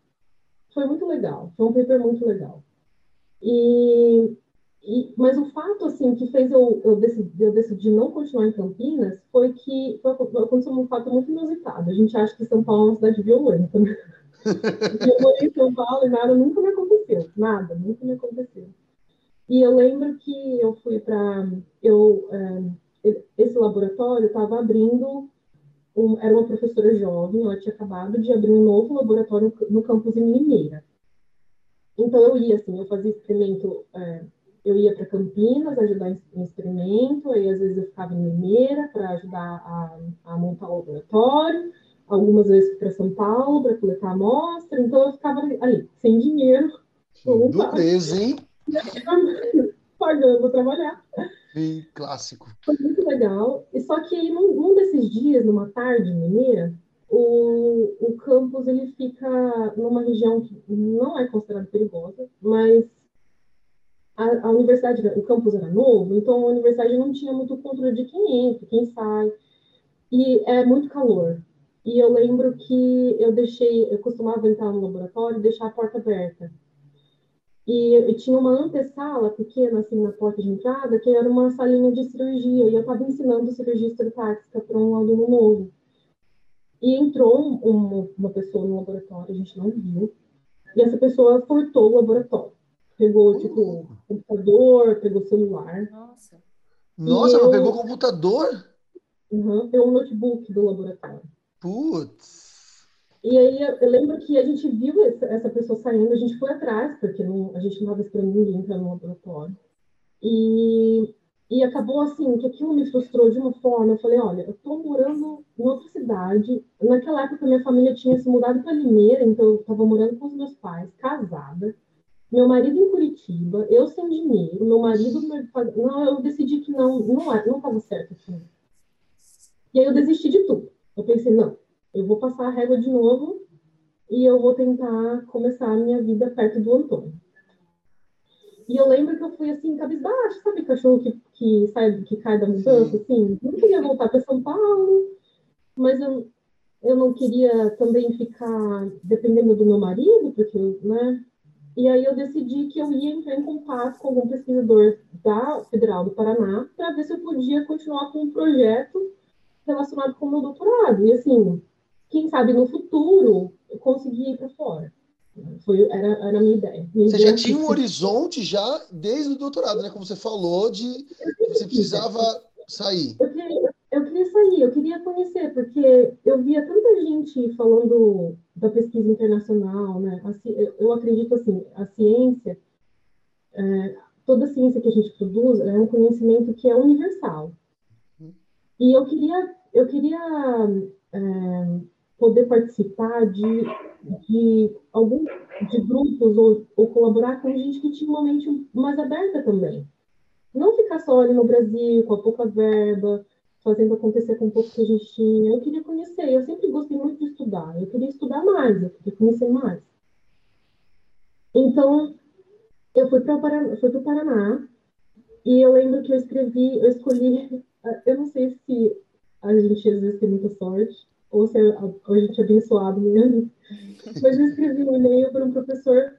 Foi muito legal, foi um paper muito legal. E e, mas o fato, assim, que fez eu, eu, decidi, eu não continuar em Campinas foi que foi, aconteceu um fato muito inusitado. A gente acha que São Paulo é uma cidade violenta, né? eu morei em São Paulo e nada nunca me aconteceu. Nada, nunca me aconteceu. E eu lembro que eu fui para... eu é, Esse laboratório estava abrindo... Um, era uma professora jovem, ela tinha acabado de abrir um novo laboratório no campus em Limeira. Então eu ia, assim, eu fazia experimento... É, eu ia para Campinas ajudar em experimento, aí às vezes eu ficava em Limeira para ajudar a, a, montar o laboratório, algumas vezes para São Paulo para coletar amostra, então eu ficava ali, sem dinheiro. Dureza, hein? Pagando para trabalhar. Sim, clássico. Foi muito legal. E só que aí, num, num desses dias, numa tarde mineira, o, o campus ele fica numa região que não é considerada perigosa, mas a, a, universidade, o campus era novo, então a universidade não tinha muito controle de quem entra, quem sai, e é muito calor. E eu lembro que eu deixei, eu costumava entrar no laboratório e deixar a porta aberta. E, e tinha uma antessala pequena, assim, na porta de entrada, que era uma salinha de cirurgia, e eu estava ensinando cirurgia estereotáxica para um aluno novo. E entrou um, uma pessoa no laboratório, a gente não viu, e essa pessoa furtou o laboratório pegou, tipo, computador, pegou celular. Nossa. Nossa, ela eu... pegou computador? Uhum, pegou um notebook do laboratório. Putz. E aí eu lembro que a gente viu essa pessoa saindo, a gente foi atrás, porque não, a gente não estava esperando ninguém entrar no laboratório. E, e acabou assim, que aquilo me frustrou de uma forma. Eu falei, olha, eu estou morando em outra cidade. Naquela época minha família tinha se mudado para Limeira, então eu estava morando com os meus pais, casada meu marido em Curitiba, eu sem dinheiro, meu marido. Não, eu decidi que não, não estava certo assim. E aí eu desisti de tudo. Eu pensei, não, eu vou passar a régua de novo e eu vou tentar começar a minha vida perto do Antônio. E eu lembro que eu fui assim, cabisbaixo, sabe, cachorro que, que sai, que cai da mudança, assim. Não queria voltar para São Paulo, mas eu, eu não queria também ficar dependendo do meu marido, porque, né, e aí eu decidi que eu ia entrar em contato com algum pesquisador da Federal do Paraná para ver se eu podia continuar com um projeto relacionado com o meu doutorado. E assim, quem sabe no futuro eu conseguir ir para fora. Foi, era, era a minha ideia. Minha você ideia já tinha um horizonte já desde o doutorado, né? Como você falou, de que você precisava sair. Eu eu queria sair, eu queria conhecer, porque eu via tanta gente falando da pesquisa internacional, né? Eu acredito assim, a ciência, é, toda a ciência que a gente produz é um conhecimento que é universal. E eu queria, eu queria é, poder participar de, de algum de grupos ou, ou colaborar com gente que tinha uma mente mais aberta também. Não ficar só ali no Brasil, com a pouca verba, fazendo acontecer com o pouco que a gente tinha. Eu queria conhecer, eu sempre gostei muito de estudar, eu queria estudar mais, eu queria conhecer mais. Então, eu fui para o Paraná, e eu lembro que eu escrevi, eu escolhi, eu não sei se a gente às vezes tem muita sorte, ou se a, a gente é abençoado mesmo, mas eu escrevi um e-mail para um professor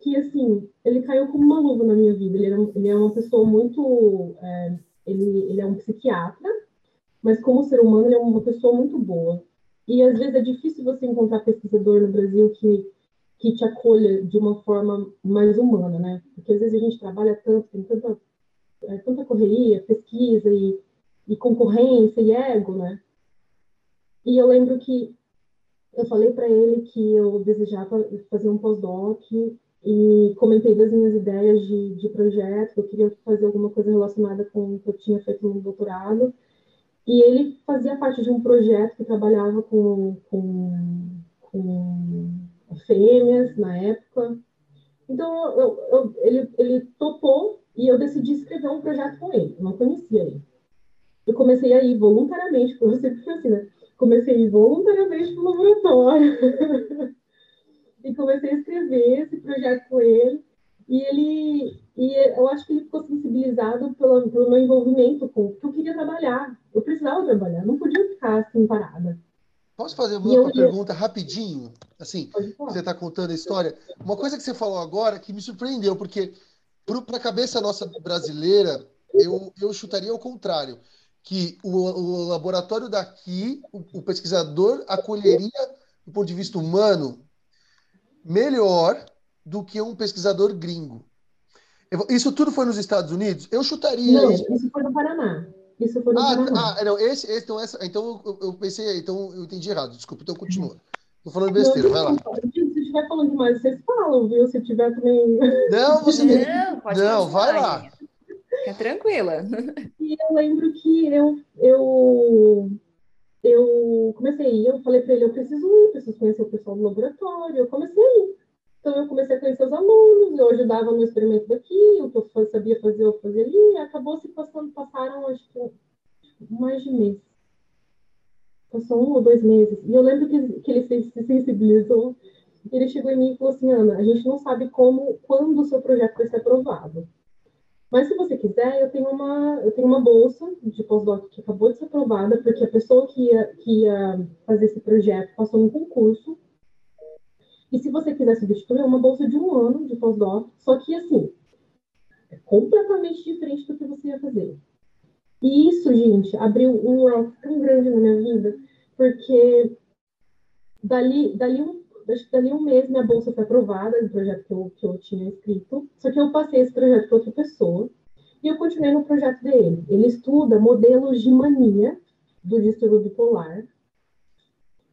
que, assim, ele caiu como uma luva na minha vida. Ele, era, ele é uma pessoa muito. É, ele, ele é um psiquiatra, mas como ser humano, ele é uma pessoa muito boa. E às vezes é difícil você encontrar pesquisador no Brasil que, que te acolha de uma forma mais humana, né? Porque às vezes a gente trabalha tanto, tem tanta, é, tanta correria, pesquisa e, e concorrência e ego, né? E eu lembro que eu falei para ele que eu desejava fazer um pós-doc e comentei das minhas ideias de, de projeto, eu queria fazer alguma coisa relacionada com o que eu tinha feito no doutorado. E ele fazia parte de um projeto que trabalhava com, com, com fêmeas na época. Então, eu, eu, ele, ele topou e eu decidi escrever um projeto com ele. Eu não conhecia ele. Eu comecei a ir voluntariamente, porque eu sempre assim, né? comecei a ir voluntariamente para o laboratório. e comecei a escrever esse projeto com ele. E ele, e eu acho que ele ficou sensibilizado pelo, pelo meu envolvimento com, porque eu queria trabalhar, eu precisava trabalhar, não podia ficar assim parada. Posso fazer uma eu, pergunta rapidinho? Assim, você está contando a história. Uma coisa que você falou agora que me surpreendeu, porque para a cabeça nossa brasileira, eu, eu chutaria ao contrário que o, o laboratório daqui, o, o, pesquisador acolheria, do ponto de vista humano, melhor do que um pesquisador gringo. Isso tudo foi nos Estados Unidos? Eu chutaria. Não, isso, isso foi no Paraná. Isso foi no ah, Paraná. Ah, não, esse, esse, então, essa, então eu, eu, pensei, então eu entendi errado, desculpa, então continua. Estou falando besteira, não, vai lá. Se estiver falando demais, vocês falam, viu? Se tiver também. Não, você. Não, pode Não, vai lá. Fica tranquila. E eu lembro que eu, eu, eu comecei, eu falei para ele, eu preciso ir, preciso conhecer o pessoal do laboratório, eu comecei a ir. Então eu comecei a conhecer os alunos, eu ajudava no experimento daqui, o que eu sabia fazer, eu fazia ali, acabou se passando, passaram acho que mais de mês. Passou um ou dois meses. E eu lembro que, que ele se, se sensibilizou. Ele chegou em mim e falou assim, Ana, a gente não sabe como, quando o seu projeto vai ser aprovado. Mas se você quiser, eu tenho uma, eu tenho uma bolsa de pós-doc que acabou de ser aprovada, porque a pessoa que ia, que ia fazer esse projeto passou um concurso. E se você quiser substituir, é uma bolsa de um ano de pós-doc, só que assim, é completamente diferente do que você ia fazer. E isso, gente, abriu um leque tão grande na minha vida, porque dali, dali um dali um mês minha bolsa foi aprovada do projeto que eu, que eu tinha escrito, só que eu passei esse projeto para outra pessoa e eu continuei no projeto dele. Ele estuda modelos de mania do distúrbio bipolar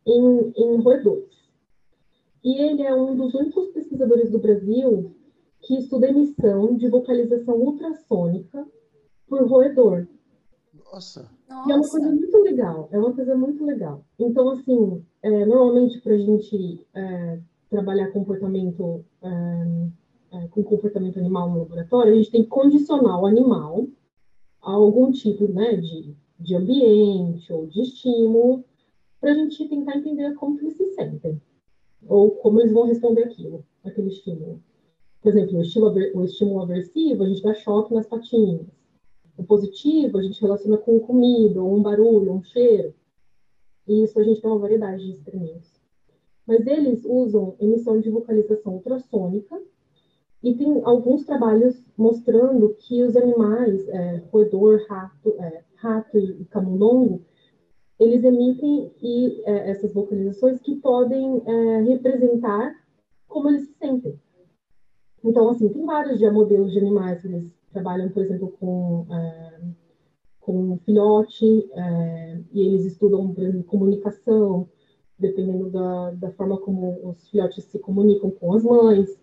em, em roedores. E ele é um dos únicos pesquisadores do Brasil que estuda emissão de vocalização ultrassônica por roedor. Nossa! E é uma coisa muito legal, é uma coisa muito legal. Então, assim, é, normalmente para a gente é, trabalhar comportamento é, é, com comportamento animal no laboratório, a gente tem que condicionar o animal a algum tipo né, de, de ambiente ou de estímulo para a gente tentar entender como eles se sentem ou como eles vão responder aquilo, aquele estímulo. Por exemplo, o estímulo, o estímulo aversivo, a gente dá choque nas patinhas. O positivo a gente relaciona com comida, ou um barulho, um cheiro. E isso a gente tem uma variedade de experimentos. Mas eles usam emissão de vocalização ultrassônica e tem alguns trabalhos mostrando que os animais, é, roedor, rato, é, rato e camundongo, eles emitem e, é, essas vocalizações que podem é, representar como eles se sentem. Então, assim, tem vários já modelos de animais que eles trabalham, por exemplo, com, é, com filhote, é, e eles estudam, por exemplo, comunicação, dependendo da, da forma como os filhotes se comunicam com as mães.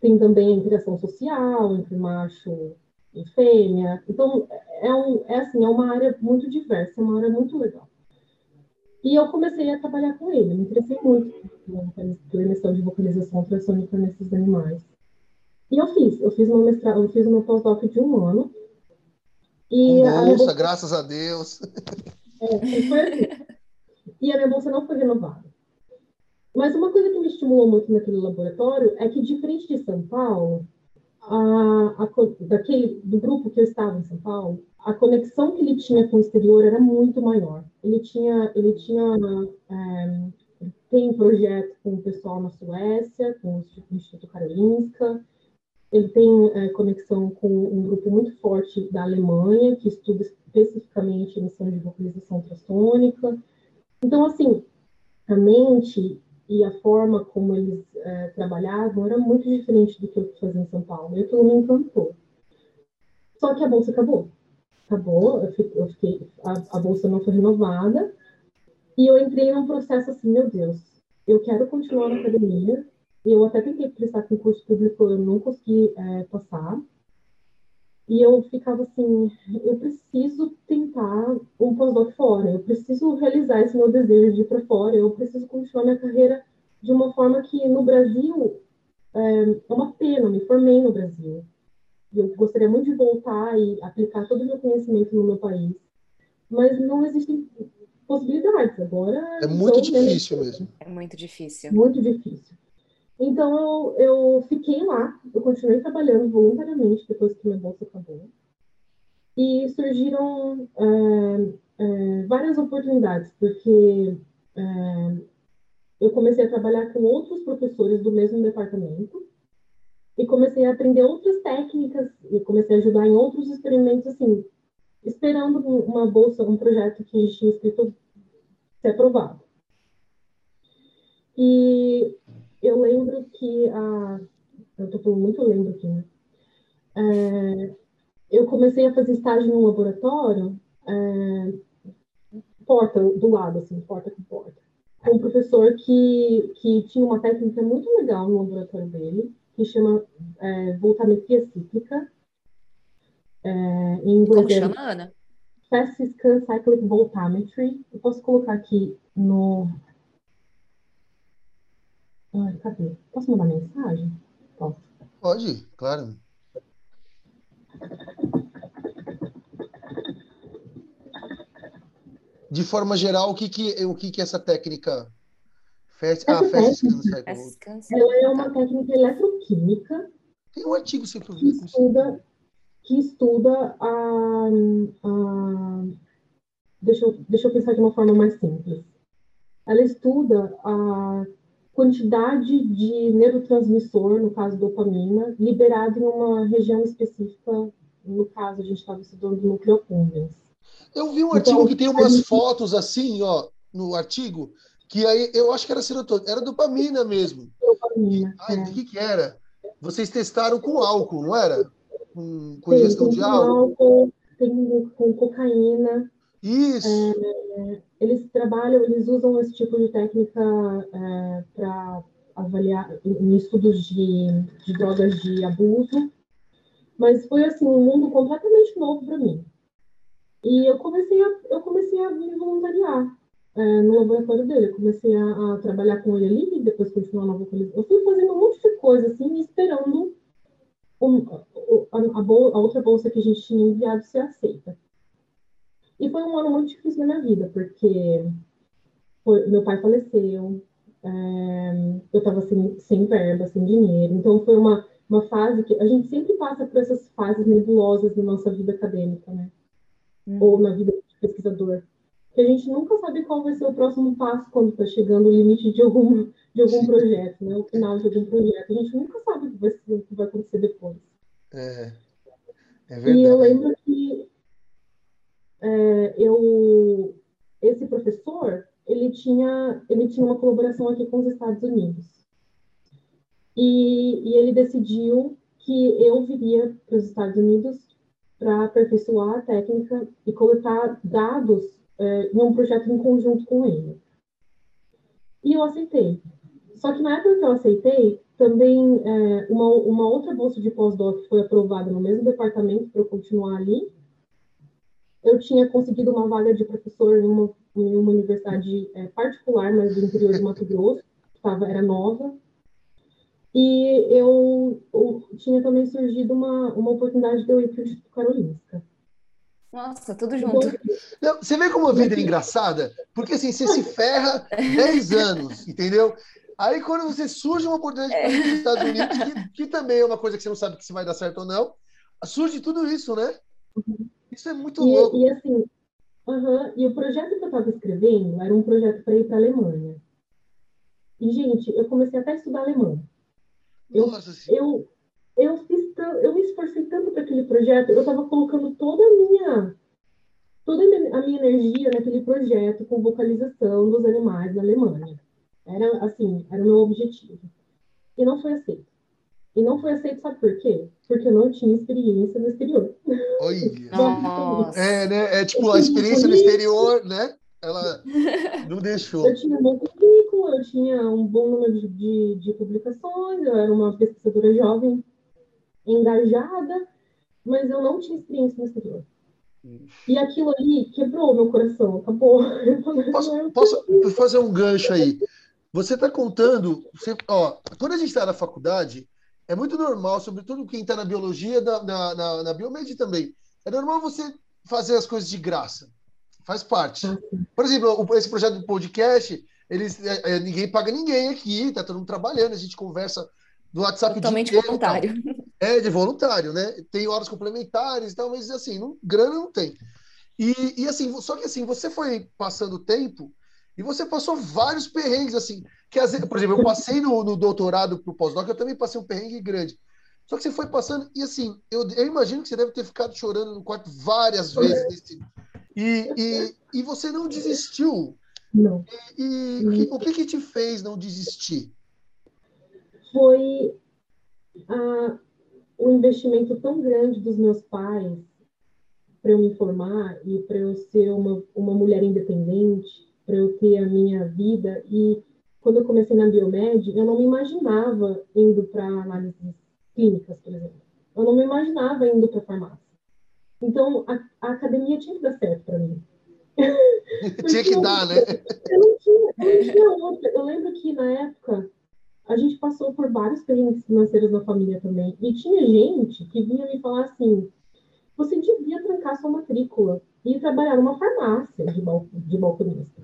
Tem também a interação social entre macho e fêmea. Então, é, um, é, assim, é uma área muito diversa, é uma área muito legal. E eu comecei a trabalhar com ele, me interessei muito pela emissão de vocalização ultrassônica nesses animais. E eu fiz, eu fiz uma mestrado, eu fiz uma pós-doc de um ano. E bolsa, a graças a Deus. É, foi assim. E a minha bolsa não foi renovada. Mas uma coisa que me estimulou muito naquele laboratório é que, diferente de São Paulo, a, a, daquele, do grupo que eu estava em São Paulo, a conexão que ele tinha com o exterior era muito maior. Ele tinha, ele tinha é, tem projeto com o pessoal na Suécia, com o Instituto Karolinska, ele tem é, conexão com um grupo muito forte da Alemanha, que estuda especificamente emissão de vocalização ultrassônica. Então, assim, a mente e a forma como eles é, trabalhavam era muito diferente do que eu fazia em São Paulo. E aquilo me encantou. Só que a bolsa acabou. Acabou, eu fiquei, eu fiquei a, a, bolsa não foi renovada. E eu entrei num processo assim, meu Deus, eu quero continuar na academia. Eu até tentei prestar concurso público, eu não consegui é, passar. E eu ficava assim, eu preciso tentar um pós-doc fora, eu preciso realizar esse meu desejo de ir para fora, eu preciso continuar minha carreira de uma forma que no Brasil é, é uma pena, me formei no Brasil. Eu gostaria muito de voltar e aplicar todo o meu conhecimento no meu país, mas não existem possibilidades agora. É muito difícil mesmo. É muito difícil. Muito difícil. Então, eu, eu fiquei lá, eu continuei trabalhando voluntariamente depois que minha bolsa acabou. E surgiram é, é, várias oportunidades, porque é, eu comecei a trabalhar com outros professores do mesmo departamento e comecei a aprender outras técnicas e comecei a ajudar em outros experimentos, assim, esperando uma bolsa, um projeto que tinha escrito ser aprovado. E que a. Eu tô falando muito lembro aqui, né? É, eu comecei a fazer estágio no laboratório, é, porta do lado, assim, porta com porta, com um professor que, que tinha uma técnica muito legal no laboratório dele, que chama é, voltametria cíclica. É, em inglês Como chama, Ana? Fast Scan Cyclic Voltammetry. Eu posso colocar aqui no Ai, cadê? Posso mandar mensagem? Posso. Pode, claro. De forma geral, o que que, o que, que essa técnica faz? Ah, faz Ela é uma técnica eletroquímica. Tem um artigo você que estuda, que estuda a, a deixa, eu, deixa eu pensar de uma forma mais simples. Ela estuda a quantidade de neurotransmissor, no caso dopamina, liberado em uma região específica, no caso a gente estava estudando núcleo accumbens. Eu vi um então, artigo que tem umas gente... fotos assim, ó, no artigo, que aí eu acho que era serotonina, era dopamina mesmo. Dopamina. Ai, o que que era? Vocês testaram com álcool, não era? Com, com ingestão de álcool? álcool? Tem com cocaína. Isso. É, eles trabalham, eles usam esse tipo de técnica é, para avaliar em estudos de, de, drogas de abuso, mas foi assim um mundo completamente novo para mim. E eu comecei a, eu comecei a me voluntariar é, no laboratório dele. Eu comecei a, a, trabalhar com ele ali, e depois continuar na vocalização. Eu fui fazendo um monte de coisa assim, esperando um, a, a, a outra bolsa que a gente tinha enviado ser aceita. E foi um ano muito difícil na minha vida, porque foi, meu pai faleceu, é, eu estava sem, sem verba, sem dinheiro. Então foi uma, uma fase que a gente sempre passa por essas fases nebulosas na nossa vida acadêmica, né? Hum. Ou na vida de pesquisador. Que a gente nunca sabe qual vai ser o próximo passo quando está chegando o limite de algum, de algum projeto, né? O final de algum projeto. A gente nunca sabe o que vai, o que vai acontecer depois. É, é verdade. E eu lembro que é, eu, esse professor, ele tinha, ele tinha uma colaboração aqui com os Estados Unidos. E, e ele decidiu que eu viria para os Estados Unidos para aperfeiçoar a técnica e coletar dados é, em um projeto em conjunto com ele. E eu aceitei. Só que na época que eu aceitei, também é, uma, uma outra bolsa de pós-doc foi aprovada no mesmo departamento para eu continuar ali eu tinha conseguido uma vaga de professor em uma em uma universidade é, particular, mas do interior de Mato Grosso, que tava, era nova. E eu, eu, tinha também surgido uma, uma oportunidade de eu ir para o Instituto Karolinska. Nossa, tudo junto. Então, você vê como a vida é engraçada? Porque assim, você se ferra 10 anos, entendeu? Aí quando você surge uma oportunidade para ir para os Estados Unidos, que, que, também é uma coisa que você não sabe se vai dar certo ou não, surge tudo isso, né? Isso é muito e, louco. E assim, uhum, e o projeto que eu estava escrevendo era um projeto para ir para a Alemanha. E, gente, eu comecei até a estudar alemão. Eu, eu, eu, fiz, eu me esforcei tanto para aquele projeto, eu estava colocando toda a minha toda a minha energia naquele projeto com vocalização dos animais na Alemanha. Era assim, era o meu objetivo. E não foi aceito. E não foi aceito, sabe por quê? Porque eu não tinha experiência no exterior. Olha! é, né? É tipo, a experiência no exterior, né? Ela não deixou. Eu tinha um bom currículo, eu tinha um bom número de, de, de publicações, eu era uma pesquisadora jovem, engajada, mas eu não tinha experiência no exterior. E aquilo ali quebrou meu coração, acabou. Posso, posso fazer um gancho aí? Você está contando, você, ó, quando a gente está na faculdade, é muito normal, sobretudo quem está na biologia, na, na, na, na biomed também, é normal você fazer as coisas de graça. Faz parte. Por exemplo, esse projeto do podcast, eles, é, é, ninguém paga ninguém aqui, tá todo mundo trabalhando, a gente conversa no WhatsApp Totalmente inteiro, voluntário. É, de voluntário, né? Tem horas complementares e tal, mas assim, não, grana não tem. E, e assim, só que assim, você foi passando o tempo e você passou vários perrengues, assim, que às vezes, por exemplo, eu passei no, no doutorado pro pós-doc, eu também passei um perrengue grande. Só que você foi passando, e assim, eu, eu imagino que você deve ter ficado chorando no quarto várias vezes. Nesse, e, e, e você não desistiu. Não. E, e o, que, o que, que te fez não desistir? Foi a, o investimento tão grande dos meus pais para eu me formar e para eu ser uma, uma mulher independente para eu ter a minha vida. E quando eu comecei na Biomed, eu não me imaginava indo para análises clínicas, por exemplo. Eu não me imaginava indo para farmácia. Então, a, a, academia tinha que dar certo para mim. tinha que dar, né? Eu não, tinha, eu não tinha outra. Eu lembro que, na época, a gente passou por vários perrengues financeiros na família também. E tinha gente que vinha me falar assim: você devia trancar sua matrícula e trabalhar numa farmácia de, bal de balconista.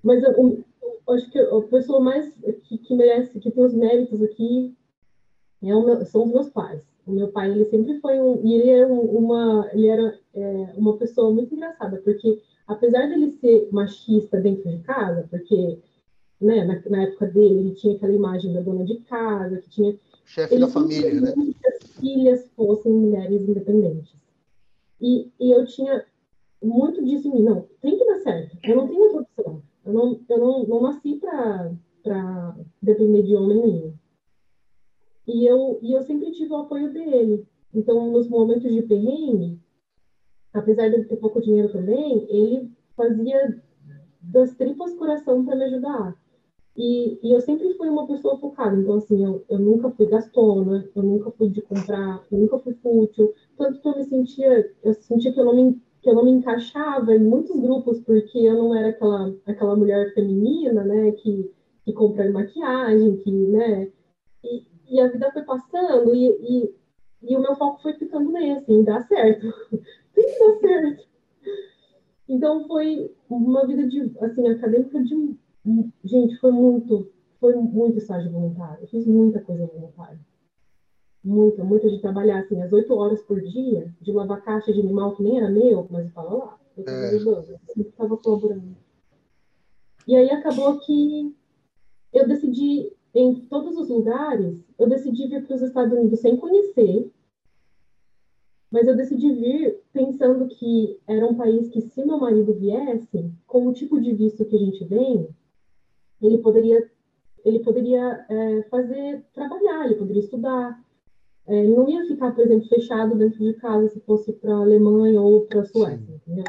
Mas eu, eu, eu, acho que a pessoa mais que, que, merece, que tem os méritos aqui é meu, são os meus pais. O meu pai, ele sempre foi um, e ele era uma, ele era é, uma pessoa muito engraçada, porque apesar dele ser machista dentro de casa, porque né, na, na, época dele ele tinha aquela imagem da dona de casa, que tinha chefe da família, né? Que as filhas fossem mulheres independentes. E, e eu tinha muito disso em mim, não, tem que dar certo. Eu não tenho outra. Eu não, eu não, não nasci para depender de homem nenhum. E eu, e eu sempre tive o apoio dele. Então, nos momentos de perrengue, apesar de ele ter pouco dinheiro também, ele fazia das tripas coração para me ajudar. E, e, eu sempre fui uma pessoa focada. Então, assim, eu, eu nunca fui gastona, eu nunca fui de comprar, eu nunca fui fútil. Tanto que eu me sentia, eu sentia que eu não me que eu não me encaixava em muitos grupos porque eu não era aquela, aquela mulher feminina, né, que, que compra maquiagem, que, né, e, e a vida foi passando e, e, e, o meu foco foi ficando nesse, em dar certo, tem que dar certo. Então foi uma vida de, assim, acadêmica de, gente, foi muito, foi muito estágio voluntário, eu fiz muita coisa voluntária muita, muita de trabalhar assim, as oito horas por dia, de lavar caixa de animal que nem era meu, mas eu estava lá, eu estava é. ajudando, eu sempre estava colaborando. E aí acabou que eu decidi, em todos os lugares, eu decidi vir para os Estados Unidos sem conhecer, mas eu decidi vir pensando que era um país que, se meu marido viesse, com o tipo de visto que a gente vem, ele poderia ele poderia é, fazer trabalhar, ele poderia estudar, é, não ia ficar, por exemplo, fechado dentro de casa se fosse para a Alemanha ou para a Suécia, entendeu?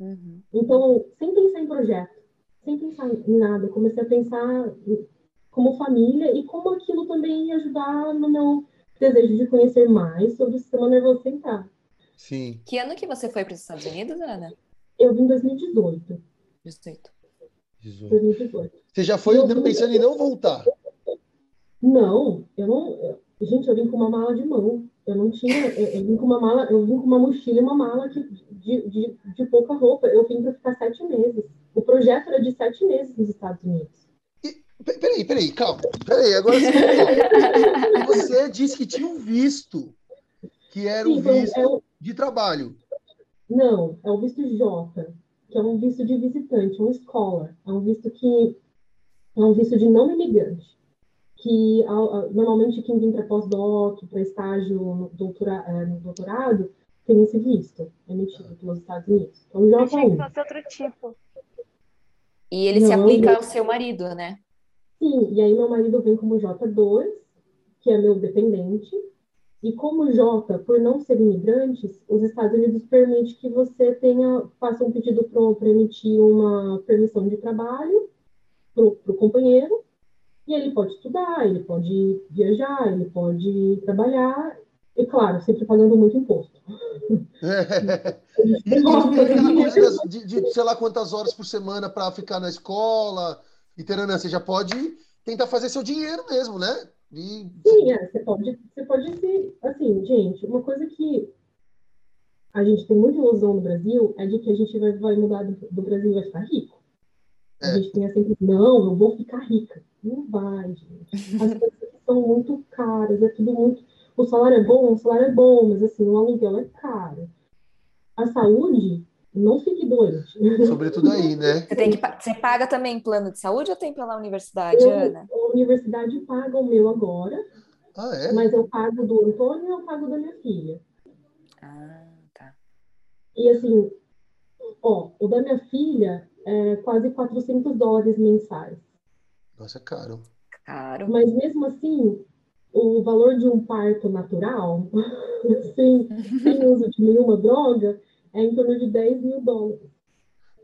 Uhum. Então, sem pensar em projeto, sem pensar em nada, comecei a pensar como família e como aquilo também ia ajudar no meu desejo de conhecer mais sobre o sistema nervoso central. Sim. Que ano que você foi para os Estados Unidos, Ana? Eu vim em 2018. 18. 2018. Você já foi Eu pensando em não voltar? Não, eu não. eu- gente, eu vim com uma mala de mão. Eu não tinha. Eu, eu vim com uma mala, eu vim com uma mochila e uma mala que- de, de, de pouca roupa. Eu vim para ficar sete meses. O projeto era de sete meses nos Estados Unidos. Pe- Peraí, peraí, calma. Peraí, agora você, você disse que tinha um visto, que era um Sim, foi- visto é o- de trabalho. não, é o visto J, que é um visto de visitante, um scholar. É um visto que é um visto de não imigrante. Que normalmente quem vem para pós-doc, para estágio no, doutora- eh, no doutorado, tem esse visto emitido pelos Estados Unidos. Então, o Achei que J1. fosse outro tipo. E ele se Não, aplica não. ao seu marido, né? Sim, e aí meu marido vem como J2, que é meu dependente, e como J, por não ser imigrantes, os Estados Unidos permite que você tenha, faça um pedido para emitir uma permissão de trabalho para o companheiro, e ele pode estudar, ele pode viajar, ele pode trabalhar, e claro, sempre pagando muito imposto. E aquela coisa das- de, de sei lá quantas horas por semana para ficar na escola e teranã, você já pode tentar fazer seu dinheiro mesmo, né? E, Sim, é, você pode, você pode se, assim, gente, uma coisa que a gente tem muita ilusão no Brasil é de que a gente vai, vai mudar do, do Brasil e vai ficar rico. A É. gente tem essa impressão, não, eu vou ficar rica. Não vai, gente. As coisas são muito caras, é tudo muito. O salário é bom, o salário é bom, mas assim, o aluguel é caro. A saúde, não fique doente. sobretudo aí, né? Você tem que, você paga também plano de saúde ou tem pela universidade, Eu- Ana? a universidade paga o meu agora, Ah, é? mas eu pago do Antônio e eu pago da minha filha. Ah, tá. E assim, ó, o da minha filha é quase 400 dólares mensais. Nossa, é caro. Caro. Mas mesmo assim, o valor de um parto natural, sem, sem uso de nenhuma droga, é em torno de 10 mil dólares.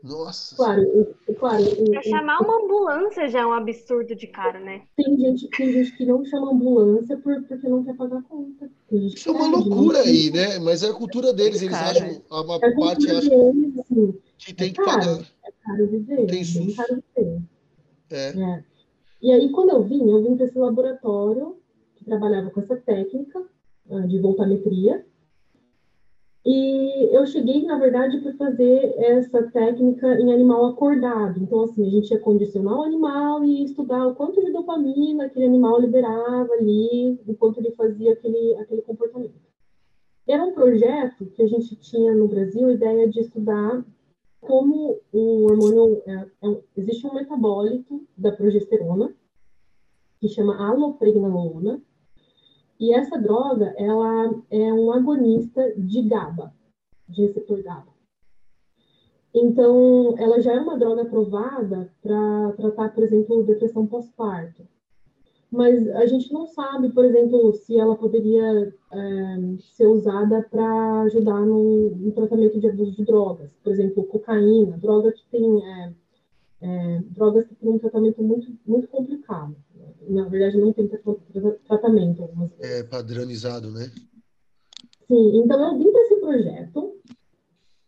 Nossa. Claro, o- claro, o- Pra o- chamar uma ambulância já é um absurdo de cara, né? tem gente, tem gente que não chama ambulância por, porque não quer pagar a conta. Isso é que uma pede, loucura aí, né? Mas é a cultura deles, eles Cara. acham, uma É a parte acha deles, assim, que tem que é caro. pagar. é caro viver, Tem é caro viver. É. É. E aí, quando eu vim, eu vim para esse laboratório que trabalhava com essa técnica ah, de voltametria. E eu cheguei, na verdade, para fazer essa técnica em animal acordado. Então, assim, a gente ia condicionar o animal e estudar o quanto de dopamina aquele animal liberava ali, enquanto ele fazia aquele, aquele comportamento. Era um projeto que a gente tinha no Brasil a ideia de estudar como o hormônio. é- é existe um metabólito da progesterona, que chama alopregnanolona, e essa droga ela é um agonista de GABA, de receptor GABA. Então, ela já é uma droga aprovada para tratar, por exemplo, depressão pós-parto. Mas a gente não sabe, por exemplo, se ela poderia é, ser usada para ajudar no, no tratamento de abuso de drogas. Por exemplo, cocaína, droga que tem é, é, drogas que têm um tratamento muito, muito complicado. Na verdade, não tem tra- tra- tratamento algumas vezes. É padronizado, né? Sim, então eu vim para esse projeto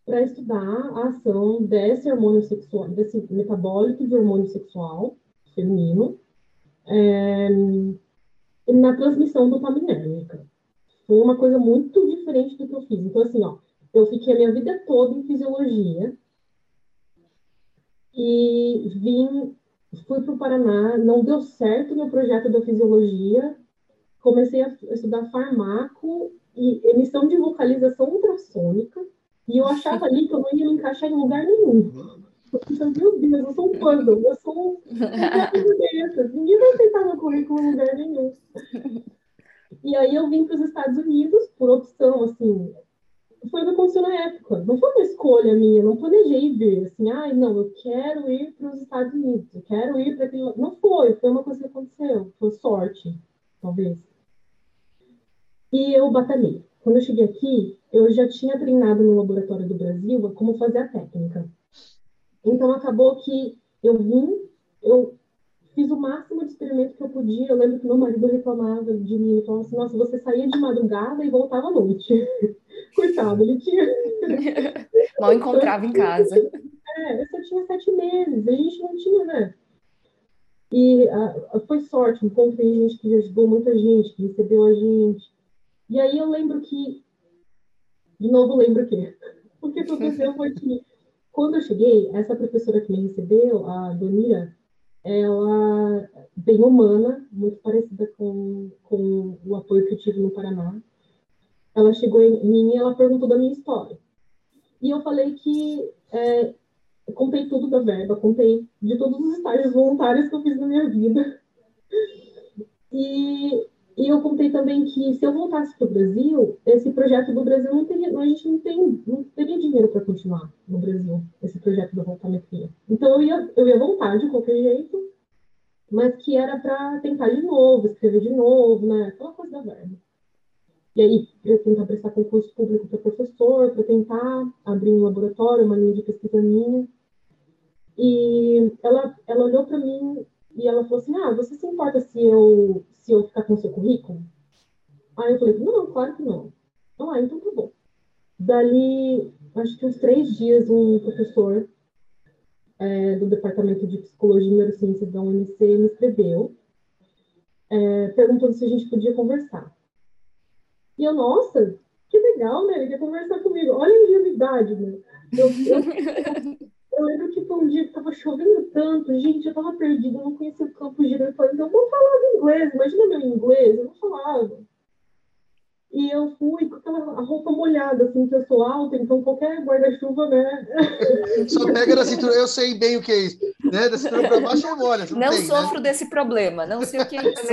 para estudar a ação desse hormônio sexual, desse metabólico de hormônio sexual feminino é, na transmissão dopaminérgica. Foi uma coisa muito diferente do que eu fiz. Então, assim, ó, eu fiquei a minha vida toda em fisiologia e vim, fui para o Paraná, não deu certo meu projeto da fisiologia, comecei a estudar farmaco e emissão de vocalização ultrassônica, e eu achava ali que eu não ia me encaixar em lugar nenhum. Meu Deus, eu sou um puzzle, eu sou um. Ninguém vai aceitar meu currículo em lugar nenhum. E aí eu vim para os Estados Unidos por opção, assim, foi o que aconteceu na época. Não foi uma escolha minha, não planejei vir, assim, ai, não, eu quero ir para os Estados Unidos, eu quero ir para aquele. Não foi, foi uma coisa que aconteceu, foi sorte, talvez. E eu batalhei. Quando eu cheguei aqui, eu já tinha treinado no laboratório do Brasil como fazer a técnica. Então acabou que eu vim, eu fiz o máximo de experimento que eu podia. Eu lembro que meu marido reclamava de mim, ele falava assim: Nossa, você saía de madrugada e voltava à noite. Coitado, ele tinha. Mal encontrava em casa. É, eu só tinha sete meses, a gente não tinha, né? E uh, foi sorte, encontrei gente que ajudou muita gente, que recebeu a gente. E aí eu lembro que, de novo, lembro que o que aconteceu foi que, quando eu cheguei, essa professora que me recebeu, a Donira, ela bem humana, muito parecida com, com o apoio que eu tive no Paraná. Ela chegou em mim e ela perguntou da minha história. E eu falei que é, contei tudo da verba, contei de todos os estágios voluntários que eu fiz na minha vida. E, e eu contei também que se eu voltasse para o Brasil, esse projeto do Brasil não teria, a gente não, tem, não teria dinheiro para continuar no Brasil, esse projeto da voltametria. Então eu ia, eu ia voltar de qualquer jeito, mas que era para tentar de novo, escrever de novo, né? Aquela coisa da verba. E aí, eu tentar prestar concurso público para professor, para tentar abrir um laboratório, uma linha de pesquisa minha. E ela, ela olhou para mim e ela falou assim: Ah, você se importa se eu, se eu ficar com seu currículo? Aí eu falei: Não, claro que não. Ah, então tá bom. Dali, acho que uns três dias, um professor é, do Departamento de Psicologia e Neurociência da UNC me escreveu, é, perguntando se a gente podia conversar. E eu, nossa, que legal, né? Ele quer conversar comigo. Olha a ingenuidade, né? Eu, eu, eu lembro que foi um dia que tava chovendo tanto, gente, eu tava perdida, eu não conhecia o campo direito. Eu falei, então vou falar inglês, imagina meu inglês, eu não falava. E eu fui com aquela roupa molhada, assim, que eu sou alta, então qualquer guarda-chuva, né? Só pega na cintura, eu sei bem o que é isso. Né? Da cintura para baixo é molha. Não, não tem, né? sofro né? desse problema, não sei o que é isso.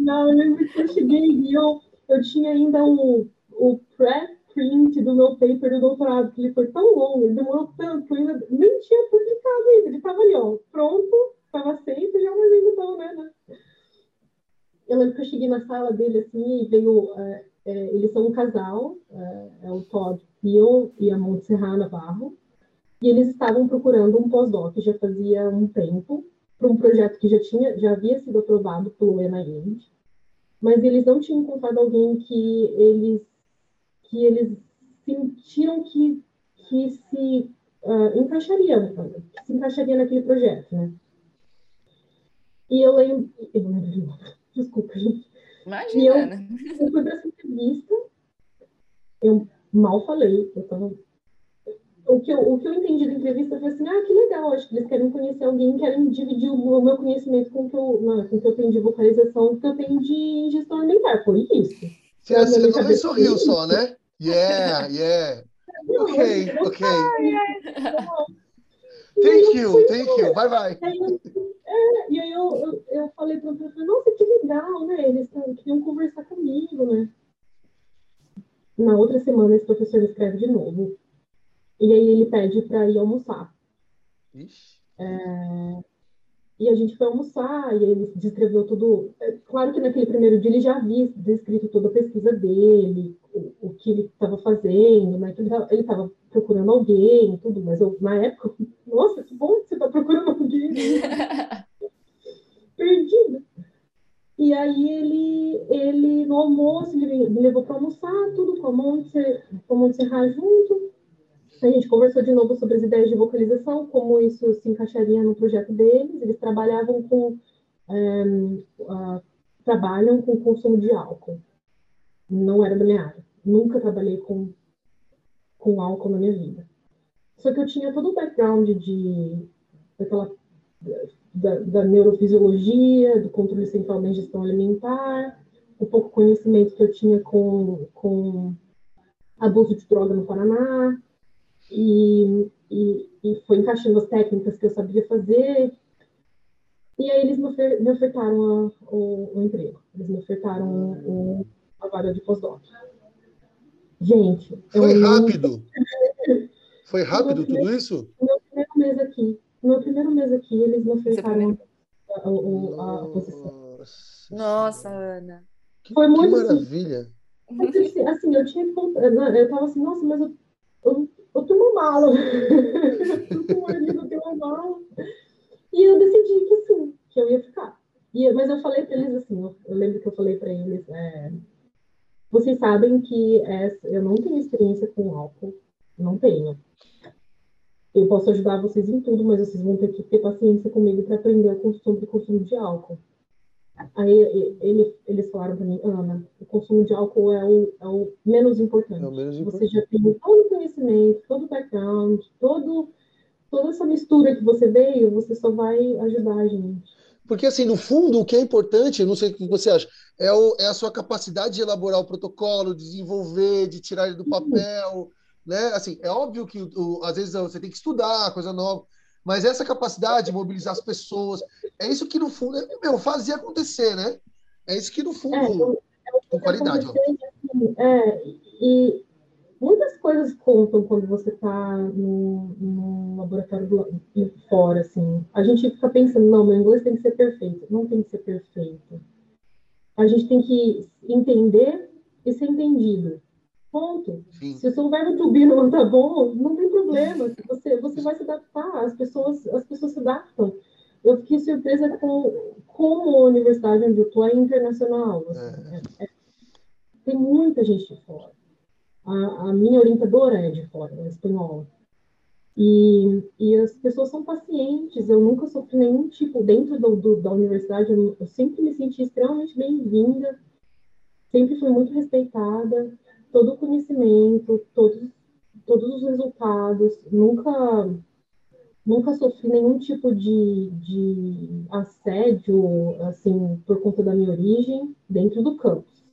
não, eu lembro que eu cheguei e eu, eu tinha ainda o, o pré print do meu paper do doutorado, que ele foi tão longo, ele demorou tanto, eu ainda nem tinha publicado ainda. Ele estava ali, ó, pronto, estava aceito, já, mas ainda estava, né? Eu lembro que eu cheguei na sala dele, assim, e veio... É, é, eles são um casal, é, é o Todd Pio e a Montserrat Navarro, e eles estavam procurando um pós-doc já fazia um tempo, para um projeto que já, tinha, já havia sido aprovado pelo NIH, mas eles não tinham encontrado alguém que eles que eles sentiram que, que se uh, encaixaria, que se encaixaria naquele projeto, né? E eu lembro, eu lembro, desculpa, gente. Imagina, e eu, né? eu fui para essa entrevista, eu mal falei, eu tava o que, eu, o que eu entendi da entrevista foi assim, ah, que legal, acho que eles querem conhecer alguém, querem dividir o, meu conhecimento com o que eu, não, com o que eu tenho de vocalização, com o que eu tenho de gestão alimentar, foi isso. Você, você também sorriu só, né? Yeah, yeah. Ok, ok. Thank you, thank you. Vai, vai. É, e aí eu, eu, eu falei para o professor, nossa, que legal, né? Eles queriam conversar comigo, né? Na outra semana, esse professor escreve de novo. E aí ele pede para ir almoçar. Ixi. É, e a gente foi almoçar, e ele descreveu tudo. É, claro que naquele primeiro dia ele já havia descrito toda a pesquisa dele, o, o que ele estava fazendo, né? Que ele estava procurando alguém, tudo, mas eu, na época, nossa, que bom que você está procurando alguém. Perdido. E aí ele, ele no almoço, ele me levou para almoçar, tudo com a Montse, com a junto. A gente conversou de novo sobre as ideias de vocalização, como isso se encaixaria no projeto deles. Eles trabalhavam com é, uh, trabalham com consumo de álcool. Não era da minha área. Nunca trabalhei com com álcool na minha vida. Só que eu tinha todo o background de daquela da, da neurofisiologia, do controle central da ingestão alimentar, o pouco conhecimento que eu tinha com, com abuso de droga no Paraná, e, e, e foi encaixando as técnicas que eu sabia fazer. E aí eles me, ofer me ofertaram a, o, o, emprego, eles me ofertaram o, a vaga de pós-doc. Gente. Foi rápido. Foi rápido tudo isso? No meu primeiro mês aqui. No meu primeiro mês aqui, eles me ofertaram a, a, a, posição. Nossa, Ana. Que, Foi muito que maravilha. Assim, assim, eu tinha que. Eu tava assim, nossa, mas eu, eu eu tenho uma mala. eu tenho uma mala. E eu decidi que sim, que eu ia ficar. E, mas eu falei para eles assim, eu, eu, lembro que eu falei para eles, é, vocês sabem que essa, eu não tenho experiência com álcool, não tenho. eu posso ajudar vocês em tudo, mas vocês vão ter que ter paciência comigo para aprender o consumo e consumo de álcool. Aí ele, eles falaram para mim, Ana, o consumo de álcool é o, é o menos importante. É o menos importante. Você já tem todo o conhecimento, todo o background, todo, toda essa mistura que você veio, você só vai ajudar a gente. Porque, assim, no fundo, o que é importante, não sei o que você acha, é, o, é a sua capacidade de elaborar o protocolo, desenvolver, de tirar ele do papel, né? Assim, é óbvio que o, às vezes você tem que estudar coisa nova, mas essa capacidade de mobilizar as pessoas, é isso que no fundo, é, meu, fazia acontecer, né? É isso que no fundo, é, com qualidade. Assim, é, e muitas coisas contam quando você está no, laboratório do, fora, assim. A gente fica pensando, não, meu inglês tem que ser perfeito. Não tem que ser perfeito. A gente tem que entender e ser entendido. Ponto. Sim. Se o seu verbo to be não tá bom, não tem problema. Você, você vai se adaptar. As pessoas, as pessoas se adaptam. Eu fiquei surpresa com como a universidade onde eu estou é internacional. Assim, é. É, tem muita gente de fora. A, a, minha orientadora é de fora, é espanhola. E, e as pessoas são pacientes. Eu nunca sofri nenhum tipo, dentro do, do da universidade, eu, eu sempre me senti extremamente bem-vinda, sempre fui muito respeitada todo o conhecimento, todos, todos os resultados, nunca nunca sofri nenhum tipo de, de assédio, assim, por conta da minha origem, dentro do campus,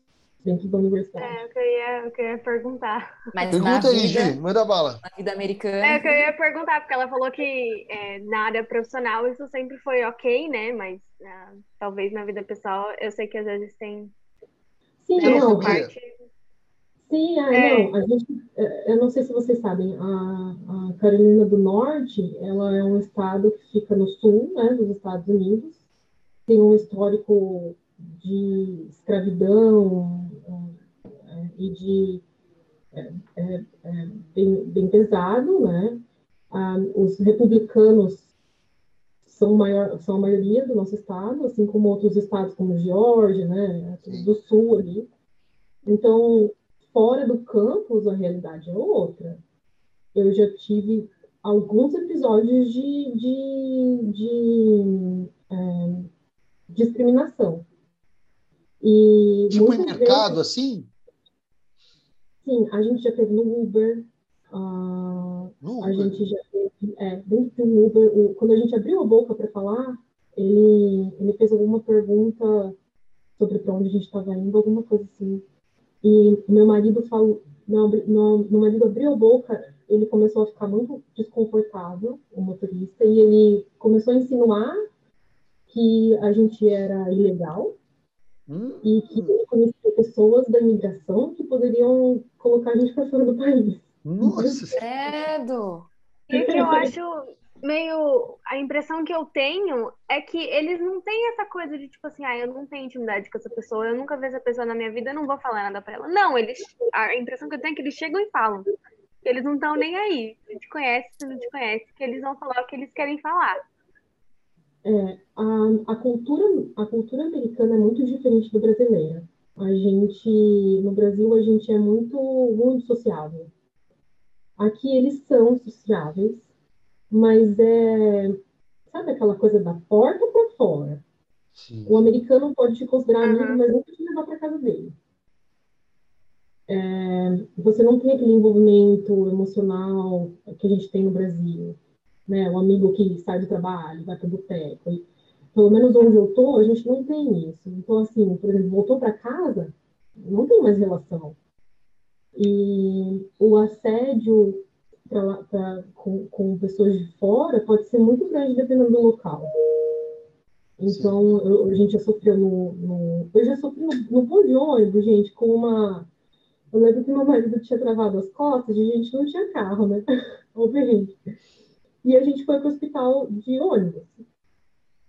dentro da universidade. É, o que eu ia, o que eu ia perguntar. Mas Pergunta aí, Gi, manda bala. Na vida americana. É, o que eu ia perguntar, porque ela falou que é, na área profissional isso sempre foi ok, né? Mas uh, talvez na vida pessoal, eu sei que às vezes tem... Sim, não, parte... Sim, ah, é. não, a gente, é, eu não sei se vocês sabem, a, a, Carolina do Norte, ela é um estado que fica no sul, né, dos Estados Unidos, tem um histórico de escravidão é, e de é, é, é, bem, bem, pesado, né? Ah, os republicanos são, maior, são a maioria do nosso estado, assim como outros estados como Geórgia, né, do sul ali. Então, fora do campus a realidade é outra. Eu já tive alguns episódios de, de, de é, discriminação. E tipo em mercado, vezes, assim? Sim, a gente já teve no Uber. Uh, no Uber? A gente já teve, é, dentro do Uber, o, quando a gente abriu a boca para falar, ele, ele fez alguma pergunta sobre para onde a gente estava indo, alguma coisa assim. E meu marido falou, meu, meu, meu marido abriu a boca, ele começou a ficar muito desconfortável, o motorista, e ele começou a insinuar que a gente era ilegal hum. e que ele conhecia pessoas da imigração que poderiam colocar a gente para fora do país. Nossa! Credo! E o que eu acho meio. A impressão que eu tenho é que eles não têm essa coisa de tipo assim, ah, eu não tenho intimidade com essa pessoa, eu nunca vi essa pessoa na minha vida, eu não vou falar nada pra ela. Não, eles. A impressão que eu tenho é que eles chegam e falam. Eles não estão nem aí. Se te conhece, se não te conhece, que eles vão falar o que eles querem falar. É, a, a, cultura, a cultura americana é muito diferente do brasileira. A gente, no Brasil, a gente é muito, muito sociável. Aqui eles são sociáveis, mas é. Sabe aquela coisa da porta para fora? Sim. O americano pode te considerar amigo, uhum. mas nunca te levar para casa dele. É, você não tem aquele envolvimento emocional que a gente tem no Brasil, né? O amigo que sai do trabalho, vai para o boteco. Pelo menos onde eu tô, a gente não tem isso. Então, assim, por exemplo, voltou para casa, não tem mais relação. E o assédio pra, pra, com, com pessoas de fora pode ser muito grande dependendo do local. Então, eu, a gente já sofreu no, no, Eu já sofri no, no pão de ônibus, gente, com uma. Eu lembro que meu marido tinha travado as costas e a gente não tinha carro, né? Obviamente. E a gente foi para o hospital de ônibus.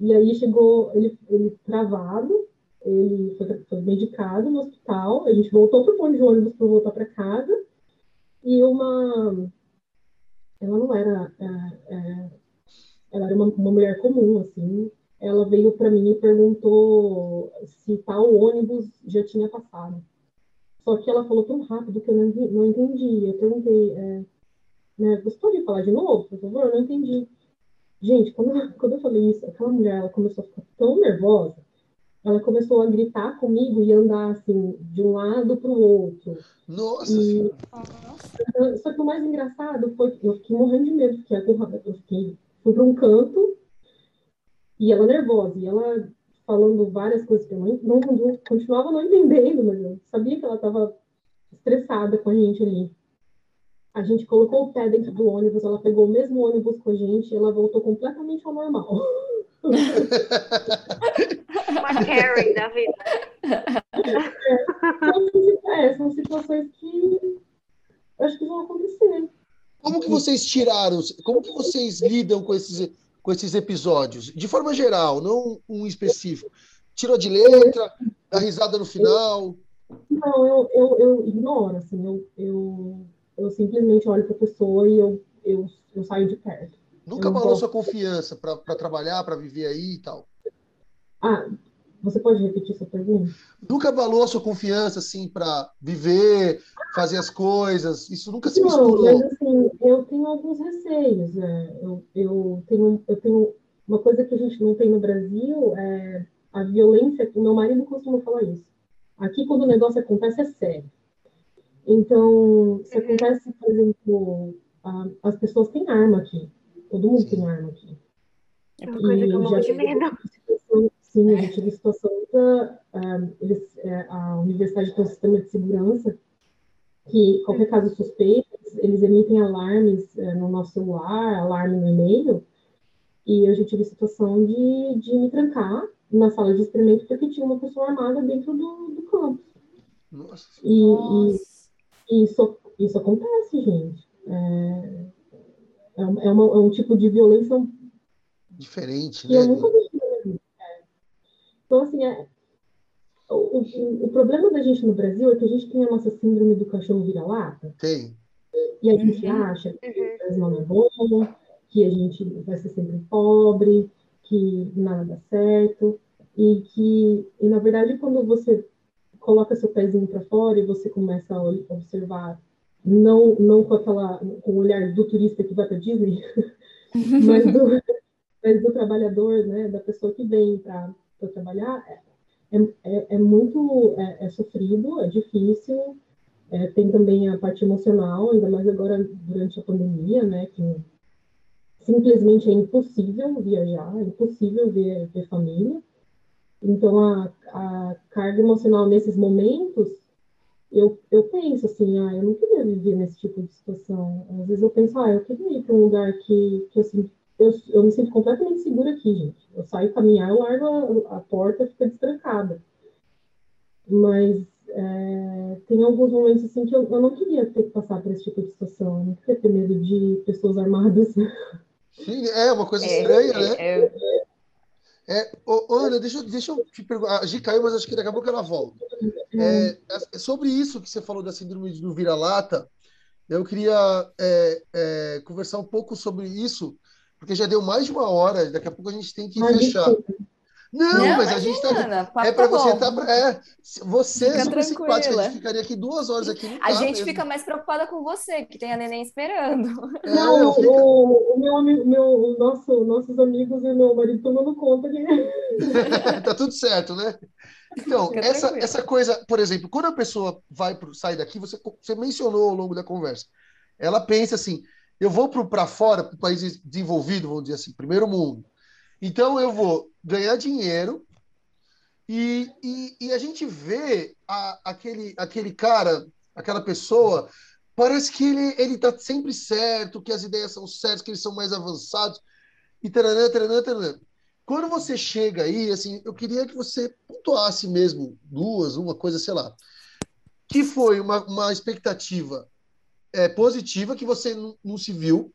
E aí chegou ele, ele travado, ele foi, foi medicado no hospital, a gente voltou para o ponto de ônibus para voltar para casa, e uma ela não era, é, é, ela era uma, uma, mulher comum, assim. Ela veio para mim e perguntou se tal ônibus já tinha passado. Só que ela falou tão rápido que eu não, não entendi. Eu perguntei, é, né? Você pode falar de novo, por favor? Eu não entendi. Gente, quando, quando eu falei isso, aquela mulher, ela começou a ficar tão nervosa, ela começou a gritar comigo e andar, assim, de um lado para o outro. Nossa e... Só que o mais engraçado foi que eu fiquei morrendo de medo, porque eu fiquei, fui para um canto e ela nervosa, e ela falando várias coisas que eu não, não, não continuava não entendendo, mas eu sabia que ela estava estressada com a gente ali. A gente colocou o pé dentro do ônibus, ela pegou o mesmo ônibus com a gente e ela voltou completamente ao normal. Uma Karen da vida. É, são situações que acho que vão acontecer. Como que vocês tiraram, como que vocês lidam com esses, com esses episódios? De forma geral, não um específico. Tirou de letra, dá risada no final? Não, eu, eu, eu ignoro, assim, eu, eu eu simplesmente olho para a pessoa e eu, eu, eu saio de perto. Nunca eu abalou sua confiança para trabalhar, para viver aí e tal? Ah, você pode repetir sua pergunta? Nunca abalou a sua confiança, assim, para viver, fazer as coisas? Isso nunca se Não, misturou? mas assim, eu tenho alguns receios. Né? Eu, eu, tenho, eu tenho uma coisa que a gente não tem no Brasil, é a violência. O meu marido costuma falar isso. Aqui, quando o negócio acontece, é sério. Então, se uhum. acontece, por exemplo, a, as pessoas têm arma aqui. Todo mundo tem arma aqui. É uma coisa que eu morro de medo. Sim, a gente teve situação da. Uh, eles, uh, a universidade tem um sistema de segurança que qualquer caso suspeito, eles emitem alarmes uh, no nosso celular, alarme no e-mail, e eu já tive situação de, de me trancar na sala de experimento porque tinha uma pessoa armada dentro do, do campus. Nossa. E, e isso, isso acontece, gente. É, é, é, uma, é um tipo de violência diferente, né? Eu nunca vi é. Então, assim, é, o, o, o, problema da gente no Brasil é que a gente tem a nossa síndrome do cachorro vira-lata. Tem. E a gente uhum. acha que o não é bom, que a gente vai ser sempre pobre, que nada dá certo. E que, e na verdade, quando você coloca seu pezinho para fora e você começa a observar, não, não com aquela com o olhar do turista que vai para Disney, mas, do, mas do trabalhador, né, da pessoa que vem para trabalhar, é, é, é muito é, é, sofrido, é difícil, é, tem também a parte emocional, ainda mais agora durante a pandemia, né, que simplesmente é impossível viajar, é impossível ver, ver família. Então, a, a carga emocional nesses momentos, eu, eu penso assim, ah, eu não queria viver nesse tipo de situação. Às vezes eu penso, ah, eu queria ir para um lugar que, que assim, eu, eu me sinto completamente segura aqui, gente. Eu saio caminhar, eu largo a, a porta, fica destrancada. Mas é, tem alguns momentos assim que eu, eu não queria ter que passar por esse tipo de situação. Eu não queria ter medo de pessoas armadas. Sim, é uma coisa é, estranha, né? É, é ô, Ana, deixa, deixa eu te perguntar. A Gi caiu, mas acho que daqui a pouco ela volta. É, é sobre isso que você falou da síndrome do vira-lata, eu queria é, é, conversar um pouco sobre isso, porque já deu mais de uma hora, daqui a pouco a gente tem que fechar. Não, não, mas a gente está. É para tá você estar. Tá, é, você Fica é super simpática, a gente ficaria aqui duas horas aqui. a gente mesmo. fica mais preocupada com você, que tem a neném esperando. É, não, fico... o, o, meu amigo, meu, o nosso, nossos amigos e meu marido estão dando conta de. tá tudo certo, né? Então, essa, essa coisa, por exemplo, quando a pessoa vai pro, sai daqui, você, você mencionou ao longo da conversa, ela pensa assim: eu vou para fora, para o país desenvolvido, vamos dizer assim, primeiro mundo. Então eu vou ganhar dinheiro e, e, e a gente vê a, aquele, aquele cara, aquela pessoa, parece que ele ele está sempre certo, que as ideias são certas, que eles são mais avançados e taranã, taranã, taranã. Quando você chega aí, assim, eu queria que você pontuasse mesmo duas, uma coisa, sei lá, que foi uma, uma expectativa é, positiva que você não se viu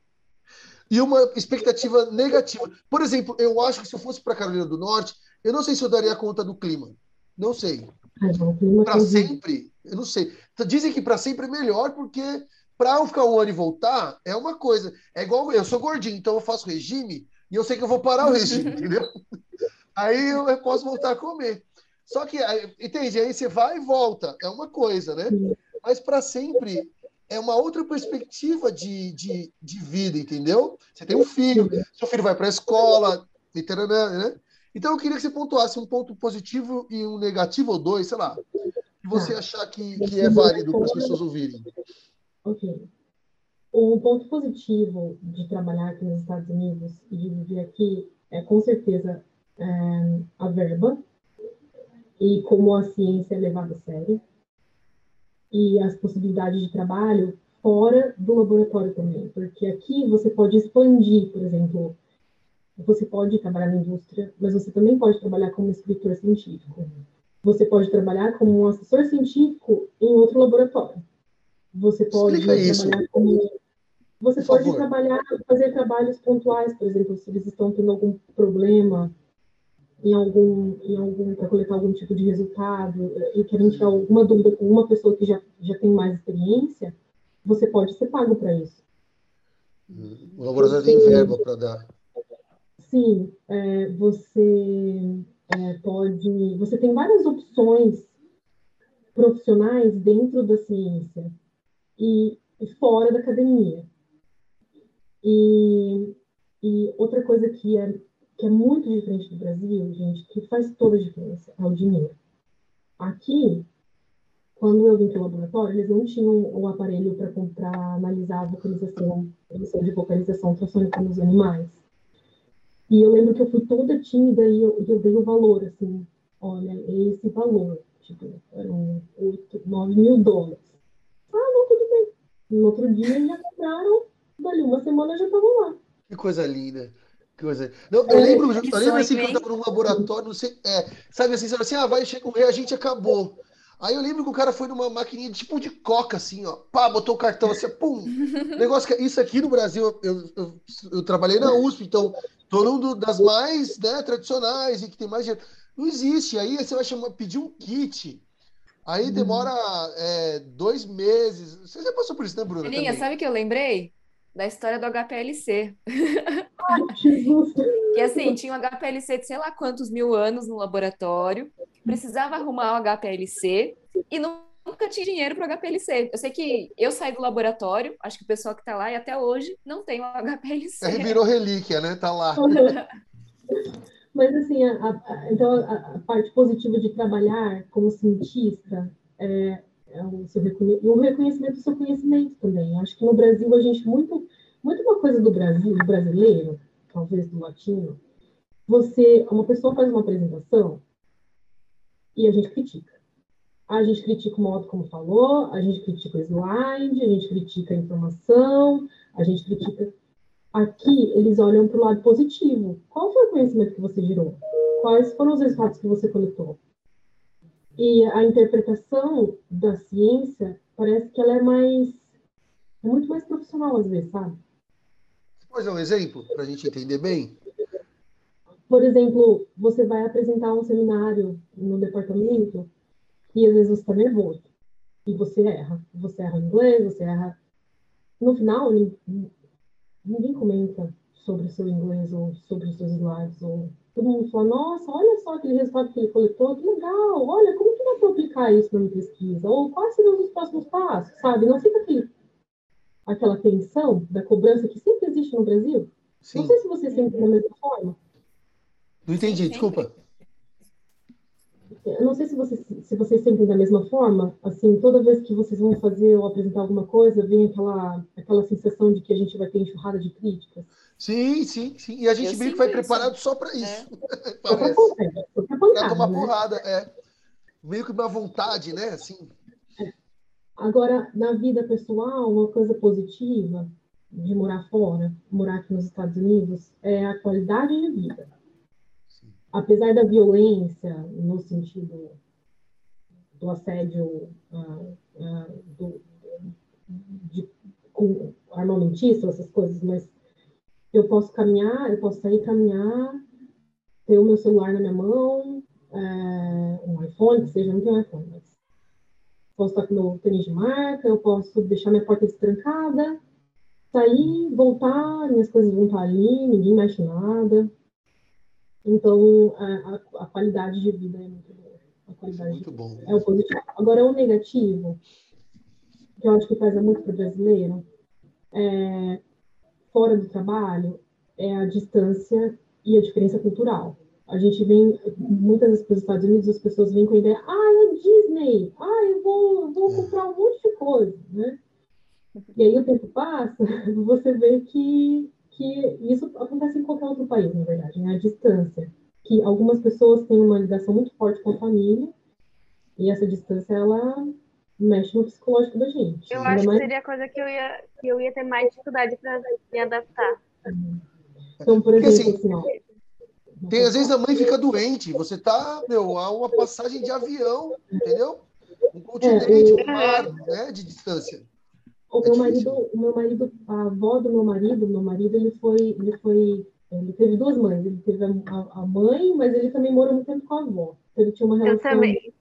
e uma expectativa negativa. Por exemplo, eu acho que se eu fosse para Carolina do Norte, eu não sei se eu daria conta do clima. Não sei. Para sempre, eu não sei. Dizem que para sempre é melhor, porque para eu ficar um ano e voltar é uma coisa. É igual eu sou gordinho, então eu faço regime e eu sei que eu vou parar o regime, entendeu? Aí eu posso voltar a comer. Só que, entende? Aí você vai e volta, é uma coisa, né? Mas para sempre é uma outra perspectiva de, de, de vida, entendeu? Você tem um filho, seu filho vai para a escola, né? Então eu queria que você pontuasse um ponto positivo e um negativo, ou dois, sei lá, que você tá. achar que, que é válido para as pessoas ouvirem. Ok. O ponto positivo de trabalhar aqui nos Estados Unidos e de viver aqui é, com certeza, é, a verba e como a ciência é levada a sério e as possibilidades de trabalho fora do laboratório também, porque aqui você pode expandir, por exemplo, você pode trabalhar na indústria, mas você também pode trabalhar como escritor científico. Você pode trabalhar como um assessor científico em outro laboratório. Você pode trabalhar como você Por pode favor. trabalhar, fazer trabalhos pontuais, por exemplo, se eles estão tendo algum problema em algum, em algum para coletar algum tipo de resultado e querem tirar alguma dúvida com uma pessoa que já, já tem mais experiência, você pode ser pago para isso. O laboratório tem verba para dar. Sim, é, você é, pode. Você tem várias opções profissionais dentro da ciência e, e fora da academia. E, e outra coisa que é, que é muito diferente do Brasil, gente, que faz toda a diferença, é o dinheiro. Aqui, quando eu vim para o laboratório, eles não tinham o aparelho para comprar, analisar a vocalização, emissão de vocalização ultrassônica nos animais. E eu lembro que eu fui toda tímida e eu, eu dei o valor, assim, olha, esse valor, tipo, eram 8, 9 mil dólares. Ah, não, tudo bem. No outro dia já compraram, dali uma semana já estavam lá. Que coisa linda. Que coisa... Não, eu lembro, eu lembro assim que eu estava num laboratório, não sei, é, sabe assim, sabe assim, ah, vai, chega o reagente, acabou. Aí eu lembro que o cara foi numa maquininha tipo de coca, assim, ó, pá, botou o cartão assim, pum. Negócio que isso aqui no Brasil, eu, eu, eu trabalhei na USP, então tô do- das mais né, tradicionais e que tem mais dinheiro. Não existe. Aí você vai chamar, pedir um kit. Aí demora é, dois meses. Você já passou por isso, né, Bruna? Aninha, também? sabe o que eu lembrei? Da história do HPLC. Jesus. Que assim, tinha um HPLC de sei lá quantos mil anos no laboratório, precisava arrumar o HPLC e nu- nunca tinha dinheiro para o HPLC. Eu sei que eu saí do laboratório, acho que o pessoal que está lá e até hoje não tem o HPLC. É, virou relíquia, né? Tá lá. Mas assim, a, a- então a, a parte positiva de trabalhar como cientista é o seu reconhe- e o reconhecimento do seu conhecimento também. Acho que no Brasil a gente muito muito uma coisa do Brasil, do brasileiro, talvez do latino. Você, uma pessoa faz uma apresentação e a gente critica. A gente critica o modo como falou, a gente critica o slide, a gente critica a informação, a gente critica Aqui, eles olham para o lado positivo. Qual foi o conhecimento que você gerou? Quais foram os resultados que você coletou? E a interpretação da ciência parece que ela é mais. É muito mais profissional, às vezes, sabe? Pode dar um exemplo para a gente entender bem? Por exemplo, você vai apresentar um seminário no departamento e às vezes você está nervoso e você erra. Você erra inglês, você erra. No final, nin- ninguém comenta sobre o seu inglês ou sobre os seus slides. Ou... Todo mundo fala, nossa, olha só aquele resultado que ele coletou, que legal, olha, como que dá para aplicar isso na minha pesquisa? Ou quais seriam os próximos passos, sabe? Não fica aquele, aquela tensão da cobrança que sempre existe no Brasil. Sim. Não sei se você sente da mesma forma. Não entendi, desculpa. Eu não sei se vocês, se vocês sentem da mesma forma, assim, toda vez que vocês vão fazer ou apresentar alguma coisa, vem aquela, aquela sensação de que a gente vai ter enxurrada de críticas. Sim, sim, sim. E a gente Eu meio que vai isso. preparado só para isso. É, só pra Para tomar né? porrada, é. Meio que uma vontade, né? Assim. Agora, na vida pessoal, uma coisa positiva de morar fora, morar aqui nos Estados Unidos, é a qualidade de vida. Apesar da violência, no sentido do assédio ah, ah, do, de, com armamentista, essas coisas, mas eu posso caminhar, eu posso sair caminhar, ter o meu celular na minha mão, é, um iPhone, que seja, não tenho iPhone, mas posso estar com meu tênis de marca, eu posso deixar minha porta destrancada, sair, voltar, minhas coisas vão estar ali, ninguém mexe nada. Então, a, a- a qualidade de vida é muito boa. A qualidade Muito bom. é o positivo. Agora, o negativo, que eu acho que pesa muito para o brasileiro, é, fora do trabalho, é a distância e a diferença cultural. A gente vem, muitas vezes para os Estados Unidos, as pessoas vêm com a ideia, ah, é Disney, ah, eu vou, vou comprar um monte de coisa, né? E aí o tempo passa, você vê que, que isso acontece em qualquer outro país, na verdade, né? A distância. Que algumas pessoas têm uma ligação muito forte com a família, e essa distância, ela mexe no psicológico da gente. Eu acho mais... que seria a coisa que eu ia, que eu ia ter mais dificuldade para me adaptar. Então, por exemplo, assim, assim ó, tem, às vezes a mãe fica doente, você tá, meu, a uma passagem de avião, entendeu? Um continente, um mar, né, de distância. O é meu marido, o meu marido, a avó do meu marido, meu marido, ele foi, ele foi, ele teve duas mães. Ele teve a, a mãe, mas ele também morou muito tempo com a avó. Então, ele tinha uma relação. Eu também.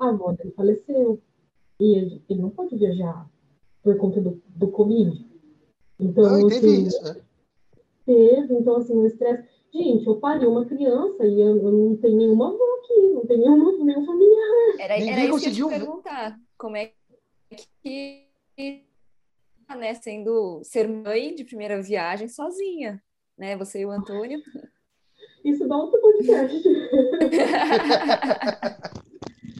A avó dele faleceu e ele, ele, não pode viajar por conta do, do Covid. Então, ah, teve assim, isso, né? Teve, então, assim, o estresse. Gente, eu pari uma criança e eu, eu, não tenho nenhuma avó aqui, não tenho nenhuma, nenhum familiar. Era, Ninguém era conseguiu... isso que eu perguntar. Como é que né, sendo ser mãe de primeira viagem sozinha, né? Você e o Antônio. Isso dá outro podcast.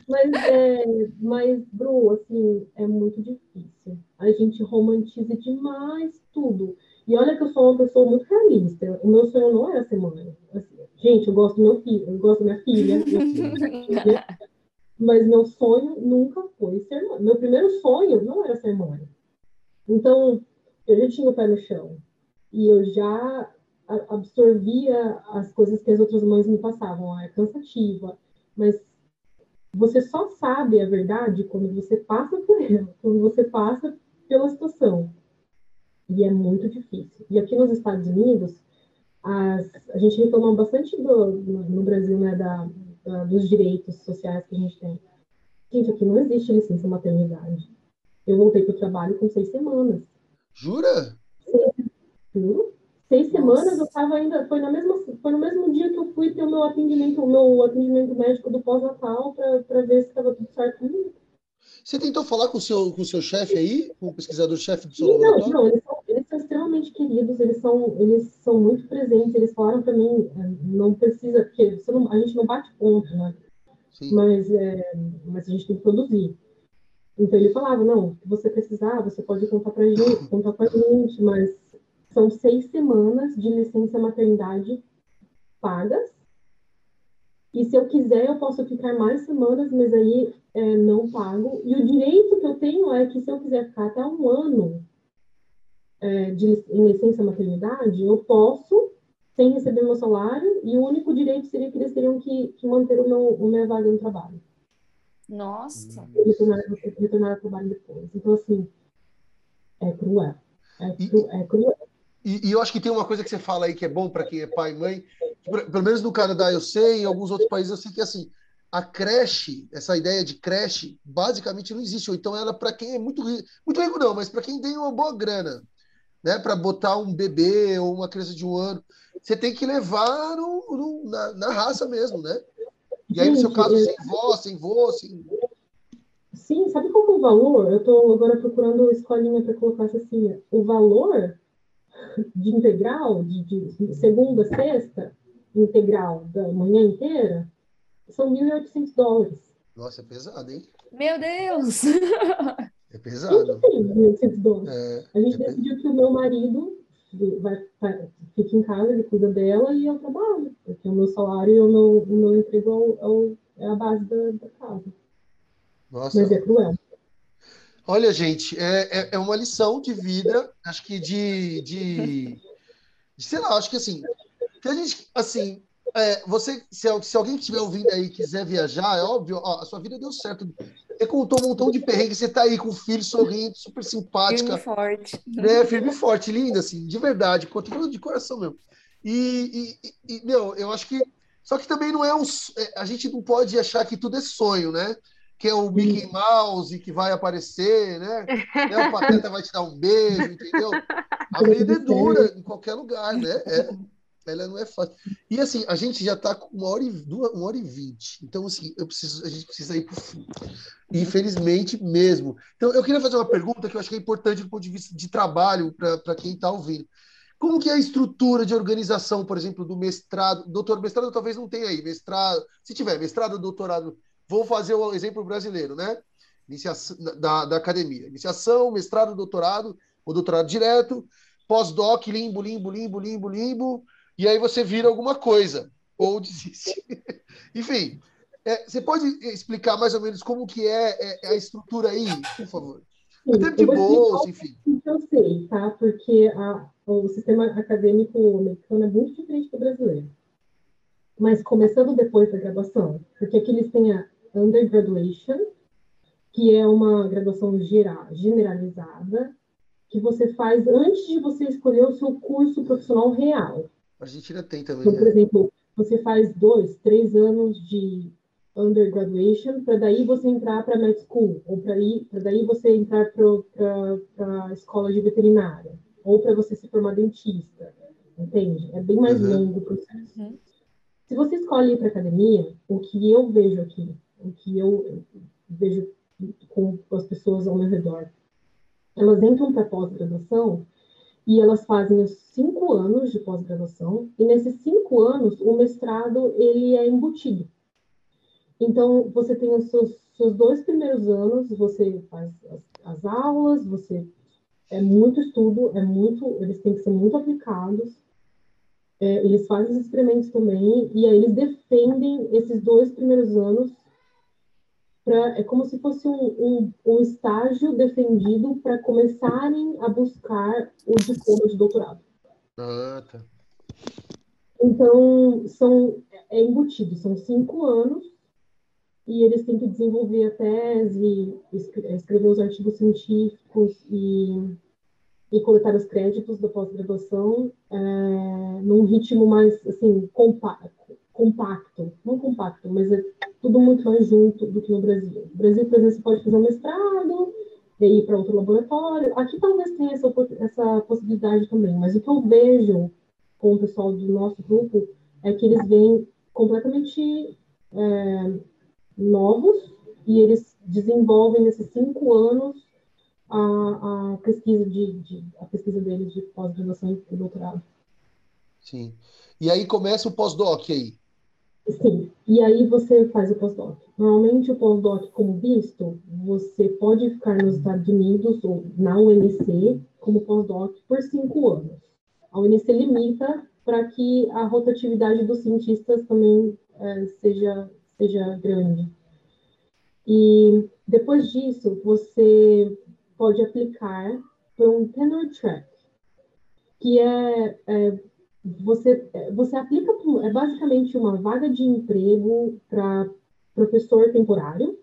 mas, é, mas, Bru, assim, é muito difícil. A gente romantiza demais tudo. E olha que eu sou uma pessoa muito realista. O meu sonho não era ser mãe. Assim, gente, eu gosto do meu filho, eu gosto da minha filha. filha mas meu sonho nunca foi ser mãe. Meu primeiro sonho não era ser mãe. Então, eu já tinha o pé no chão. E eu já absorvia as coisas que as outras mães me passavam. Ah, é cansativa. Mas você só sabe a verdade quando você passa por ela, quando você passa pela situação. E é muito difícil. E aqui nos Estados Unidos, as, a gente reclamou bastante do, no, no Brasil, né, da, da, dos direitos sociais que a gente tem. Gente, aqui não existe licença maternidade. Eu voltei para o trabalho com seis semanas. Jura? Seis, juro. Seis Nossa. semanas eu estava ainda. Foi, na mesma, foi no mesmo dia que eu fui ter o meu atendimento, o meu atendimento médico do pós-natal para ver se estava tudo certo comigo. Você tentou falar com o seu, com o seu chefe aí, com o pesquisador-chefe do seu não, laboratório? Não, eles são extremamente queridos, eles são, eles são muito presentes, eles falaram para mim, é, não precisa, porque não, a gente não bate ponto, né? Mas, é, mas a gente tem que produzir. Então ele falava, não, se você precisar, você pode contar pra gente, contar com a gente, mas são seis semanas de licença maternidade pagas. E se eu quiser, eu posso ficar mais semanas, mas aí é, não pago. E o direito que eu tenho é que se eu quiser ficar até um ano é, de, em licença maternidade, eu posso, sem receber meu salário, e o único direito seria que eles teriam que, que manter o meu, o minha vaga no trabalho. Nossa! E retornar, retornar ao trabalho depois. Então, assim, é cruel. É, cru, é cruel. E, e, eu acho que tem uma coisa que você fala aí que é bom para quem é pai e mãe, pelo menos no Canadá eu sei, em alguns outros países eu sei que assim, a creche, essa ideia de creche, basicamente não existe. Ou então ela para quem é muito rico, muito rico não, mas para quem tem uma boa grana né, para botar um bebê ou uma criança de um ano, você tem que levar no, no, na, na, raça mesmo, né? E aí, no seu caso, sem vó, sem vô, sem. Sim, sabe qual é o valor? Eu estou agora procurando escolinha para colocar assim. O valor de integral, de, de segunda, sexta, integral da manhã inteira, são 1.800 dólares. Nossa, é pesado, hein? Meu Deus! É pesado. É, a gente é decidiu que o meu marido vai, vai, fica em casa, ele cuida dela e eu trabalho, porque o meu salário e o meu, o meu emprego é, é, a base da, da casa. Nossa. Mas é cruel. Olha, gente, é, é, é uma lição de vida, acho que de, de, de, sei lá, acho que assim, que a gente, assim, é, você, se, se alguém estiver ouvindo aí e quiser viajar, é óbvio, ó, a sua vida deu certo. Você contou um montão de perrengue, você tá aí com o filho sorrindo, super simpática. Firme e forte. Né? Firme e forte, linda, assim, de verdade, conto falando de coração mesmo. E, e, e, meu, eu acho que. Só que também não é um. É, a gente não pode achar que tudo é sonho, né? Que é o Mickey Mouse que vai aparecer, né? né? O Pateta vai te dar um beijo, entendeu? A vida é dura em qualquer lugar, né? É, ela não é fácil. E assim, a gente já está com uma hora e duas, uma hora e vinte. Então, assim, eu preciso, a gente precisa ir para o fim. Infelizmente mesmo. Então, eu queria fazer uma pergunta que eu acho que é importante do ponto de vista de trabalho para quem está ouvindo. Como que é a estrutura de organização, por exemplo, do mestrado? Doutor, mestrado talvez não tenha aí, mestrado, se tiver mestrado, doutorado, vou fazer o exemplo brasileiro, né? Iniciação, da, da academia. Iniciação, mestrado, doutorado, ou doutorado direto, pós-doc, limbo, limbo, limbo, limbo, limbo, e aí você vira alguma coisa, ou desiste. Enfim, é, você pode explicar mais ou menos como que é, é a estrutura aí, por favor? Sim, Até de bolsa, enfim. Eu sei, tá? Porque a, o sistema acadêmico americano é muito diferente do brasileiro. Mas começando depois da graduação, porque aqui eles têm a undergraduation, que é uma graduação geral, generalizada, que você faz antes de você escolher o seu curso profissional real. A Argentina tem também. Então, por né? exemplo, você faz dois, três anos de undergraduation para daí você entrar para med school ou para daí você entrar para a escola de veterinária ou para você se formar dentista, entende? É bem mais uhum. longo o processo. Uhum. Se você escolhe ir para academia, o que eu vejo aqui, o que eu vejo com as pessoas ao meu redor, elas entram para pós-graduação e elas fazem os cinco anos de pós-graduação e nesses cinco anos o mestrado ele é embutido. Então você tem os seus, seus dois primeiros anos, você faz as, as aulas, você é muito estudo, é muito, eles têm que ser muito aplicados. É, eles fazem os experimentos também e aí eles defendem esses dois primeiros anos pra, é como se fosse um, um, um estágio defendido para começarem a buscar o diploma de doutorado. Ah, tá. Então, são, é embutido, são cinco anos, e eles têm que desenvolver a tese, escrever os artigos científicos e, e coletar os créditos da pós-graduação é, num ritmo mais, assim, compacto, compacto, não compacto, mas é tudo muito mais junto do que no Brasil. No Brasil, por exemplo, você pode fazer um mestrado, e ir para outro laboratório. Aqui talvez tenha essa, essa possibilidade também, mas o que eu vejo com o pessoal do nosso grupo é que eles vêm completamente é, novos e eles desenvolvem nesses cinco anos a, a pesquisa de, de, a pesquisa deles de pós-graduação e doutorado. Sim. E aí começa o pós-doc aí. Sim, e aí você faz o pós-doc. Normalmente o pós-doc, como visto, você pode ficar nos Estados Unidos ou na UNC como pós-doc por cinco anos. A UNC limita para que a rotatividade dos cientistas também é, seja, seja grande. E depois disso, você pode aplicar para um tenure track, que é, é você, você aplica, é basicamente uma vaga de emprego para professor temporário,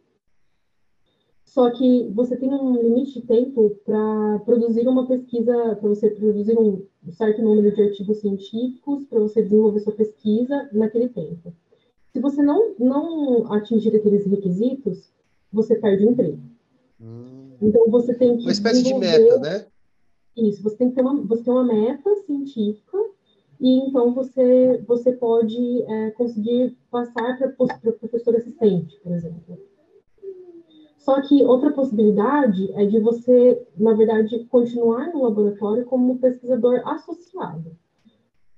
só que você tem um limite de tempo para produzir uma pesquisa, para você produzir um certo número de artigos científicos, para você desenvolver sua pesquisa naquele tempo. Se você não, não atingir aqueles requisitos, você perde o emprego. Hum. Então você tem que. Uma espécie de meta, né? Isso, você tem que ter uma, você tem uma meta científica e então você, você pode é, conseguir passar para professor assistente, por exemplo. Só que outra possibilidade é de você, na verdade, continuar no laboratório como pesquisador associado.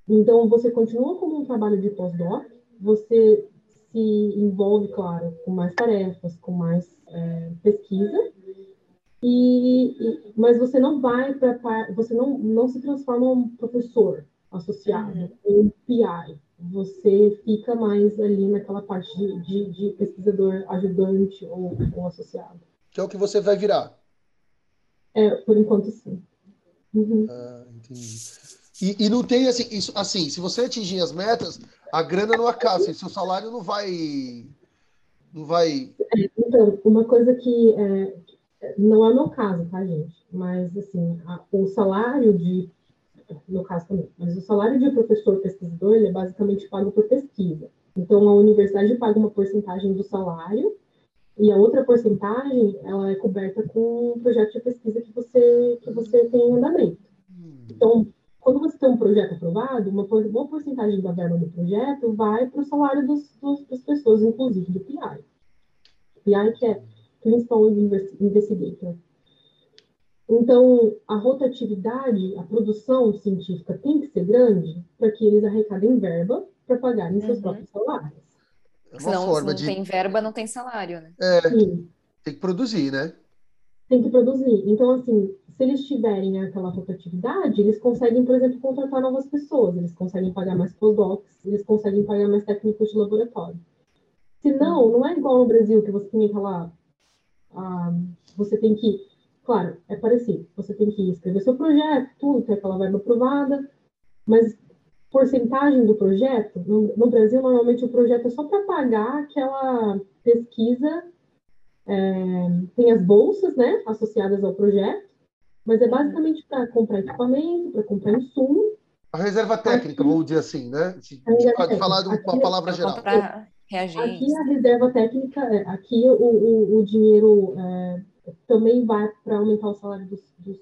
Então, você continua como um trabalho de pós-doc, você se envolve, claro, com mais tarefas, com mais é, pesquisa, e, e, mas você não vai para você não, não se transforma em um professor, associado, uhum. um PI. Você fica mais ali naquela parte de, de, de pesquisador ajudante ou, ou, associado. Que é o que você vai virar? É, por enquanto sim. Uhum. Ah, entendi. E, e, não tem assim, isso, assim, se você atingir as metas, a grana não acaba, assim, seu salário não vai. Não vai. É, então, uma coisa que é, não é meu caso, tá, gente? Mas assim, a, o salário de no caso também. Mas o salário de professor pesquisador é basicamente pago por pesquisa. Então, a universidade paga uma porcentagem do salário e a outra porcentagem ela é coberta com o projeto de pesquisa que você, que você tem em andamento. Então, quando você tem um projeto aprovado, uma boa porcentagem da verba do projeto vai para o salário dos, dos, das pessoas, inclusive do PI. PI que é Principal Investigator. Então, a rotatividade, a produção científica tem que ser grande para que eles arrecadem verba para pagarem seus uhum. próprios salários. É uma Senão, forma se não de... tem verba, não tem salário, né? É, Sim. tem que produzir, né? Tem que produzir. Então, assim, se eles tiverem aquela rotatividade, eles conseguem, por exemplo, contratar novas pessoas, eles conseguem pagar mais postdocs, eles conseguem pagar mais técnicos de laboratório. Se não, não é igual no Brasil, que você tem aquela... Ah, você tem que... Claro, é parecido. Você tem que escrever seu projeto, tudo, ter aquela verba aprovada, mas porcentagem do projeto, no, no Brasil, normalmente o projeto é só para pagar aquela pesquisa é, tem as bolsas, né, associadas ao projeto, mas é basicamente para comprar equipamento, para comprar insumo. A reserva técnica, aqui, vamos dizer assim, né? De, de falar de uma aqui, palavra geral. Aqui a reserva técnica, é, aqui o, o, o dinheiro é, também vai para aumentar o salário dos, dos,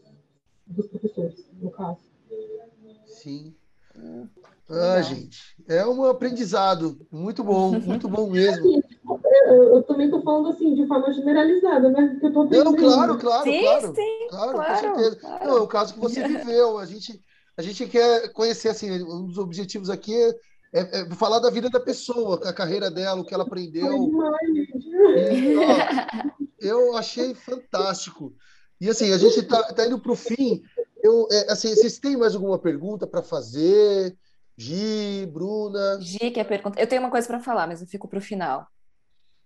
dos professores, no caso. Sim. Ah, gente, é um aprendizado muito bom, muito bom mesmo. Eu, eu também estou falando assim de forma generalizada, né? Porque eu tô Não, claro, claro, sim, claro, sim, claro, claro, com certeza. Claro. Não, é o caso que você viveu. A gente, a gente quer conhecer assim, um dos objetivos aqui é, é, é falar da vida da pessoa, a carreira dela, o que ela aprendeu. E, ó, eu achei fantástico. E assim, a gente está tá indo para o fim. Eu, é, assim, vocês têm mais alguma pergunta para fazer? Gi, Bruna. Gi quer perguntar. Eu tenho uma coisa para falar, mas eu fico para o final.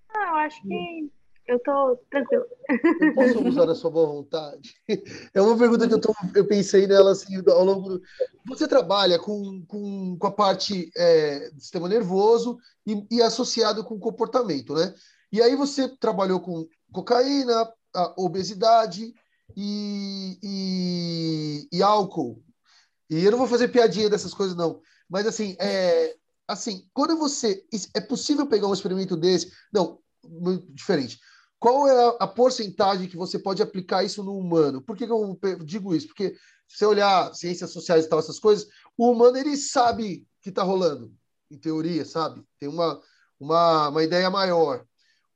Ah, eu acho que eu tô tranquilo. Eu posso usar a sua boa vontade? É uma pergunta que eu, tô, eu pensei nela assim ao longo do... Você trabalha com, com, com a parte é, do sistema nervoso e, e, associado com comportamento, né? E aí você trabalhou com cocaína, obesidade e, e, e álcool. E eu não vou fazer piadinha dessas coisas, não. Mas assim, é, assim, quando você. É possível pegar um experimento desse? Não, diferente. Qual é a, a porcentagem que você pode aplicar isso no humano? Por que, que eu digo isso? Porque se você olhar ciências sociais e tal, essas coisas, o humano ele sabe que está rolando, em teoria, sabe? Tem uma, uma, uma ideia maior.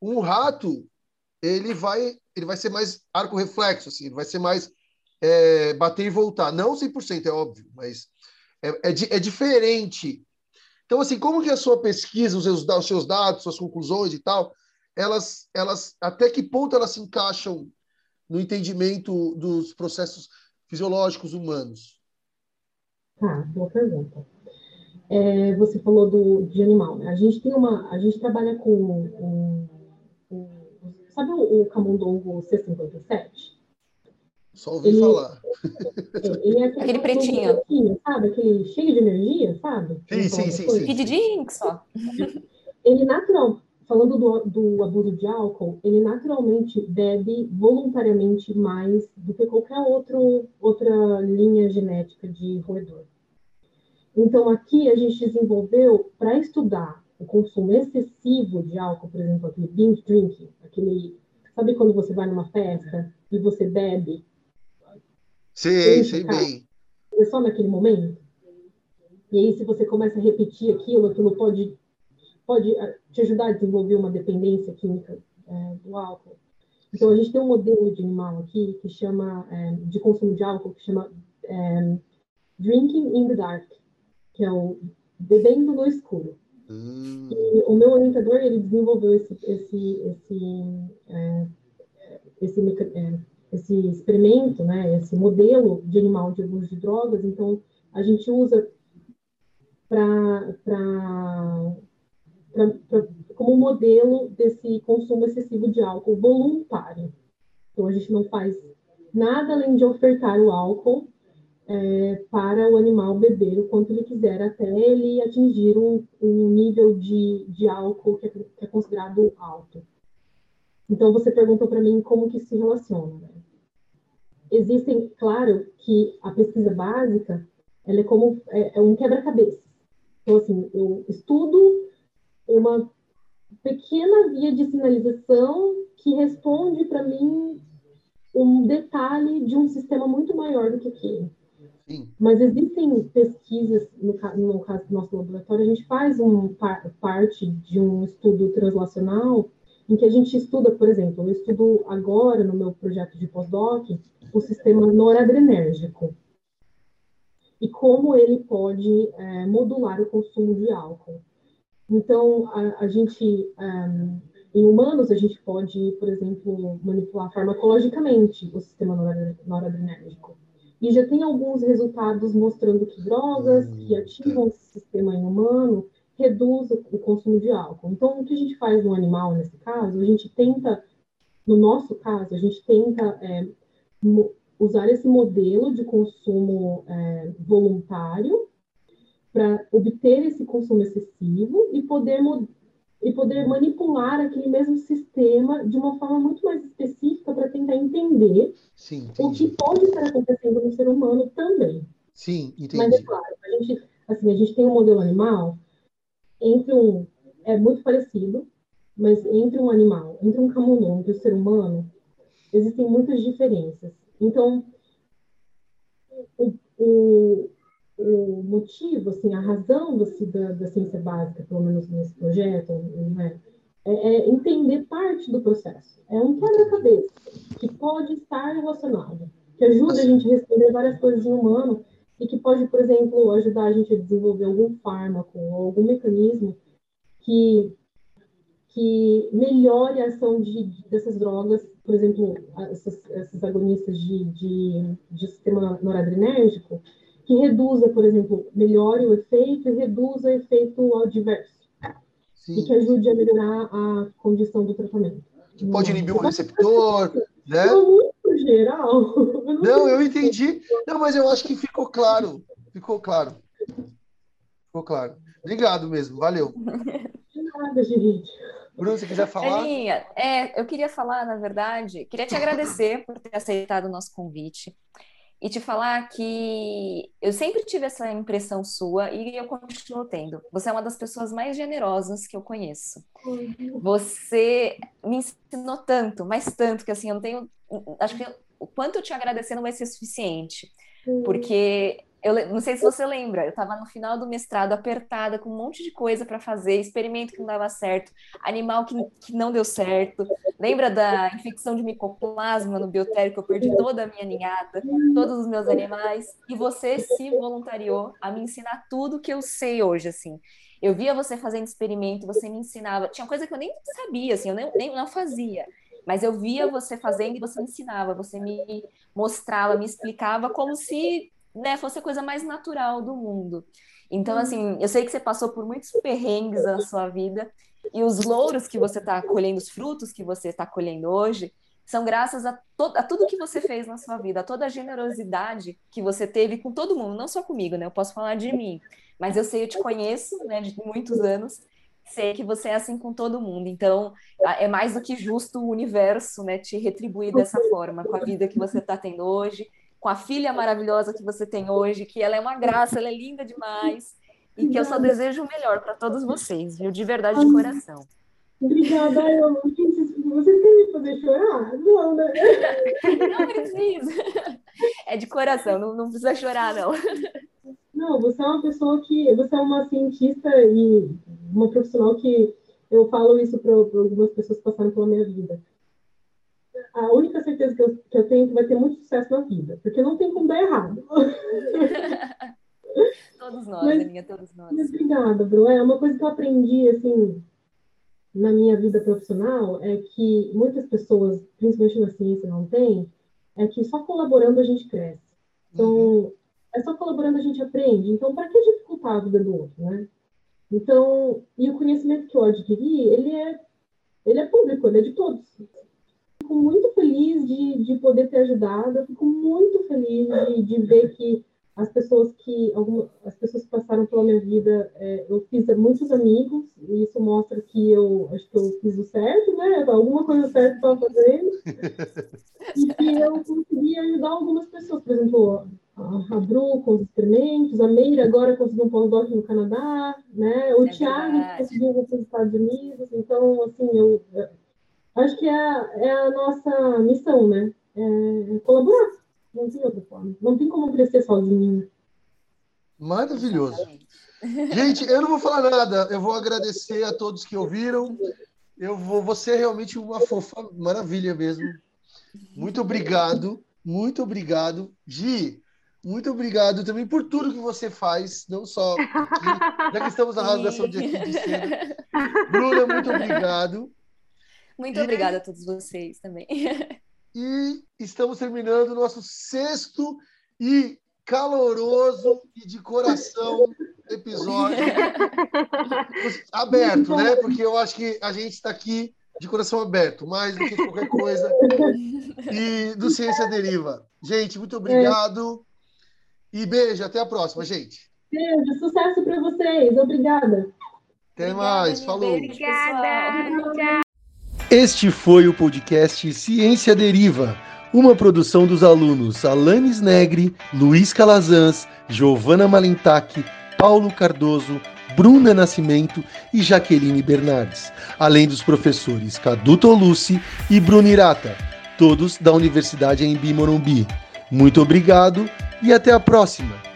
Um rato, ele vai ele vai ser mais arco reflexo, assim, ele vai ser mais é, bater e voltar. Não 100%, é óbvio, mas é, é, é, diferente. Então, assim, como que a sua pesquisa, os seus, os seus dados, suas conclusões e tal, elas, elas, até que ponto elas se encaixam no entendimento dos processos fisiológicos humanos? Tá, boa pergunta. É, você falou do, de animal, né? A gente tem uma, a gente trabalha com, um, um, sabe o, o camundongo C57? Só ouvi ele, falar. É, ele é aquele, aquele pretinho. pretinho. Sabe? Aquele cheio de energia, sabe? Sim, sim, sim, sim. Jinx, só. Ele natural, falando do, do abuso de álcool, ele naturalmente bebe voluntariamente mais do que qualquer outro, outra linha genética de roedor. Então, aqui a gente desenvolveu para estudar o consumo excessivo de álcool, por exemplo, aquele binge drinking, aquele. Sabe quando você vai numa festa e você bebe Sei, sei bem. É só naquele momento. E aí, se você começa a repetir aquilo, aquilo pode, pode ah, te ajudar a desenvolver uma dependência química é, do álcool. Então, a gente tem um modelo de animal aqui que chama, é, de consumo de álcool, que chama é, Drinking in the Dark, que é o bebendo no escuro. Hum. E o meu orientador, ele desenvolveu esse, esse, esse, é, esse, é, esse experimento, né, esse modelo de animal de abuso de drogas, então a gente usa para como modelo desse consumo excessivo de álcool voluntário. Então a gente não faz nada além de ofertar o álcool é, para o animal beber o quanto ele quiser até ele atingir um, um nível de, de álcool que é, que é considerado alto. Então você perguntou para mim como que se relaciona. Né? existem, claro, que a pesquisa básica ela é como é, é um quebra-cabeça. Então, assim, eu estudo uma pequena via de sinalização que responde para mim um detalhe de um sistema muito maior do que aquele. Mas existem pesquisas, no, no, caso do nosso laboratório, a gente faz um, parte de um estudo translacional em que a gente estuda, por exemplo, eu estudo agora no meu projeto de pós-doc o sistema noradrenérgico e como ele pode é, modular o consumo de álcool. Então, a, a gente, um, em humanos, a gente pode, por exemplo, manipular farmacologicamente o sistema noradrenérgico. E já tem alguns resultados mostrando que drogas que ativam esse sistema em humano reduz o consumo de álcool. Então, o que a gente faz no animal, nesse caso, a gente tenta, no nosso caso, a gente tenta é, usar esse modelo de consumo é, voluntário para obter esse consumo excessivo e poder, e poder manipular aquele mesmo sistema de uma forma muito mais específica para tentar entender Sim, o que pode estar acontecendo no ser humano também. Sim, entendi. Mas é claro, a gente, assim, a gente tem um modelo animal entre um é muito parecido, mas entre um animal, entre um camundongo e o ser humano, existem muitas diferenças. Então, o, o, o motivo, assim, a razão assim, da, da ciência básica, pelo menos nesse projeto, né, é, é entender parte do processo. É um quebra-cabeça que pode estar relacionado, que ajuda a gente a responder várias coisas em humano e que pode, por exemplo, ajudar a gente a desenvolver algum fármaco ou algum mecanismo que, que melhore a ação de, dessas drogas, por exemplo, essas, essas agonistas de, de, de sistema noradrenérgico, que reduza, por exemplo, melhore o efeito e reduza o efeito adverso. Sim. E que ajude a melhorar a condição do tratamento. Que pode inibir o receptor, né? muito geral. Não, eu entendi. Não, mas eu acho que ficou claro. Ficou claro. Ficou claro. Obrigado mesmo, valeu. De nada, gente. Bruno, você quiser falar? Aninha, é, eu queria falar, na verdade, queria te agradecer por ter aceitado o nosso convite e te falar que eu sempre tive essa impressão sua e eu continuo tendo. Você é uma das pessoas mais generosas que eu conheço. Você me ensinou tanto, mas tanto que assim, eu não tenho, acho que o quanto eu te agradecer não vai ser suficiente, porque eu não sei se você lembra, eu estava no final do mestrado apertada com um monte de coisa para fazer, experimento que não dava certo, animal que, que não deu certo. Lembra da infecção de micoplasma no biotérico? Eu perdi toda a minha ninhada, todos os meus animais, e você se voluntariou a me ensinar tudo que eu sei hoje, assim. Eu via você fazendo experimento, você me ensinava. Tinha coisa que eu nem sabia, assim, eu nem, nem não fazia. Mas eu via você fazendo e você me ensinava, você me mostrava, me explicava como se né, fosse a coisa mais natural do mundo. Então, uhum. assim, eu sei que você passou por muitos perrengues na sua vida, e os louros que você está colhendo, os frutos que você está colhendo hoje, são graças a, a, tudo que você fez na sua vida, a toda a generosidade que você teve com todo mundo, não só comigo, né? Eu posso falar de mim, mas eu sei, eu te conheço, né, de muitos anos, sei que você é assim com todo mundo. Então, é mais do que justo o universo, né, te retribuir dessa forma, com a vida que você está tendo hoje, com a filha maravilhosa que você tem hoje, que ela é uma graça, ela é linda demais, e que eu só desejo o melhor para todos vocês, viu? De verdade, de coração. Obrigada, eu você quer me fazer chorar? Não, né? Não precisa. É de coração, não, não precisa chorar, não. Não, você é uma pessoa que. Você é uma cientista e uma profissional que eu falo isso para algumas pessoas que passaram pela minha vida a única certeza que eu, que eu tenho é que vai ter muito sucesso na vida, porque não tem como dar errado. todos nós, mas, Aninha, todos nós. Mas obrigada, Bru. É uma coisa que eu aprendi, assim, na minha vida profissional, é que muitas pessoas, principalmente na ciência, não têm, é que só colaborando a gente cresce. Então, uhum. é só colaborando a gente aprende. Então, para que dificultar a vida do outro, né? Então, e o conhecimento que eu adquiri, ele é, ele é público, ele é de todos fico muito feliz de, de poder ter ajudado, eu fico muito feliz de, de ver que as pessoas que algumas, as pessoas que passaram pela minha vida, é, eu fiz muitos amigos, e isso mostra que eu acho que eu fiz o certo, né? Alguma coisa certa estava fazendo. e que eu consegui ajudar algumas pessoas, por exemplo, a, Bru com os experimentos, a Meira agora conseguiu um pós-doc no Canadá, né? O é Thiago conseguiu ir para os Estados Unidos, então assim, eu, Acho que é, é a nossa missão, né? É colaborar. Não tem outra forma. Não tem como crescer sozinho. Maravilhoso. Gente, eu não vou falar nada. Eu vou agradecer a todos que ouviram. Eu vou, você é realmente uma fofa maravilha mesmo. Muito obrigado, muito obrigado. Gi, muito obrigado também por tudo que você faz, não só aqui, já que estamos na rasgação de aqui de cena. Bruna, muito obrigado. Muito e, obrigada a todos vocês também. E estamos terminando o nosso sexto e caloroso e de coração episódio aberto, né? Porque eu acho que a gente está aqui de coração aberto, mais do que qualquer coisa. E do Ciência Deriva. Gente, muito obrigado. E beijo, até a próxima, gente. Beijo, sucesso para vocês. Obrigada. Até mais, falou. Obrigada. Este foi o podcast Ciência Deriva, uma produção dos alunos Alanis Negri, Luiz Calazans, Giovana Malentac, Paulo Cardoso, Bruna Nascimento e Jaqueline Bernardes, além dos professores Cadu Tolucci e Bruno Irata, todos da Universidade Embi Morumbi. Muito obrigado e até a próxima!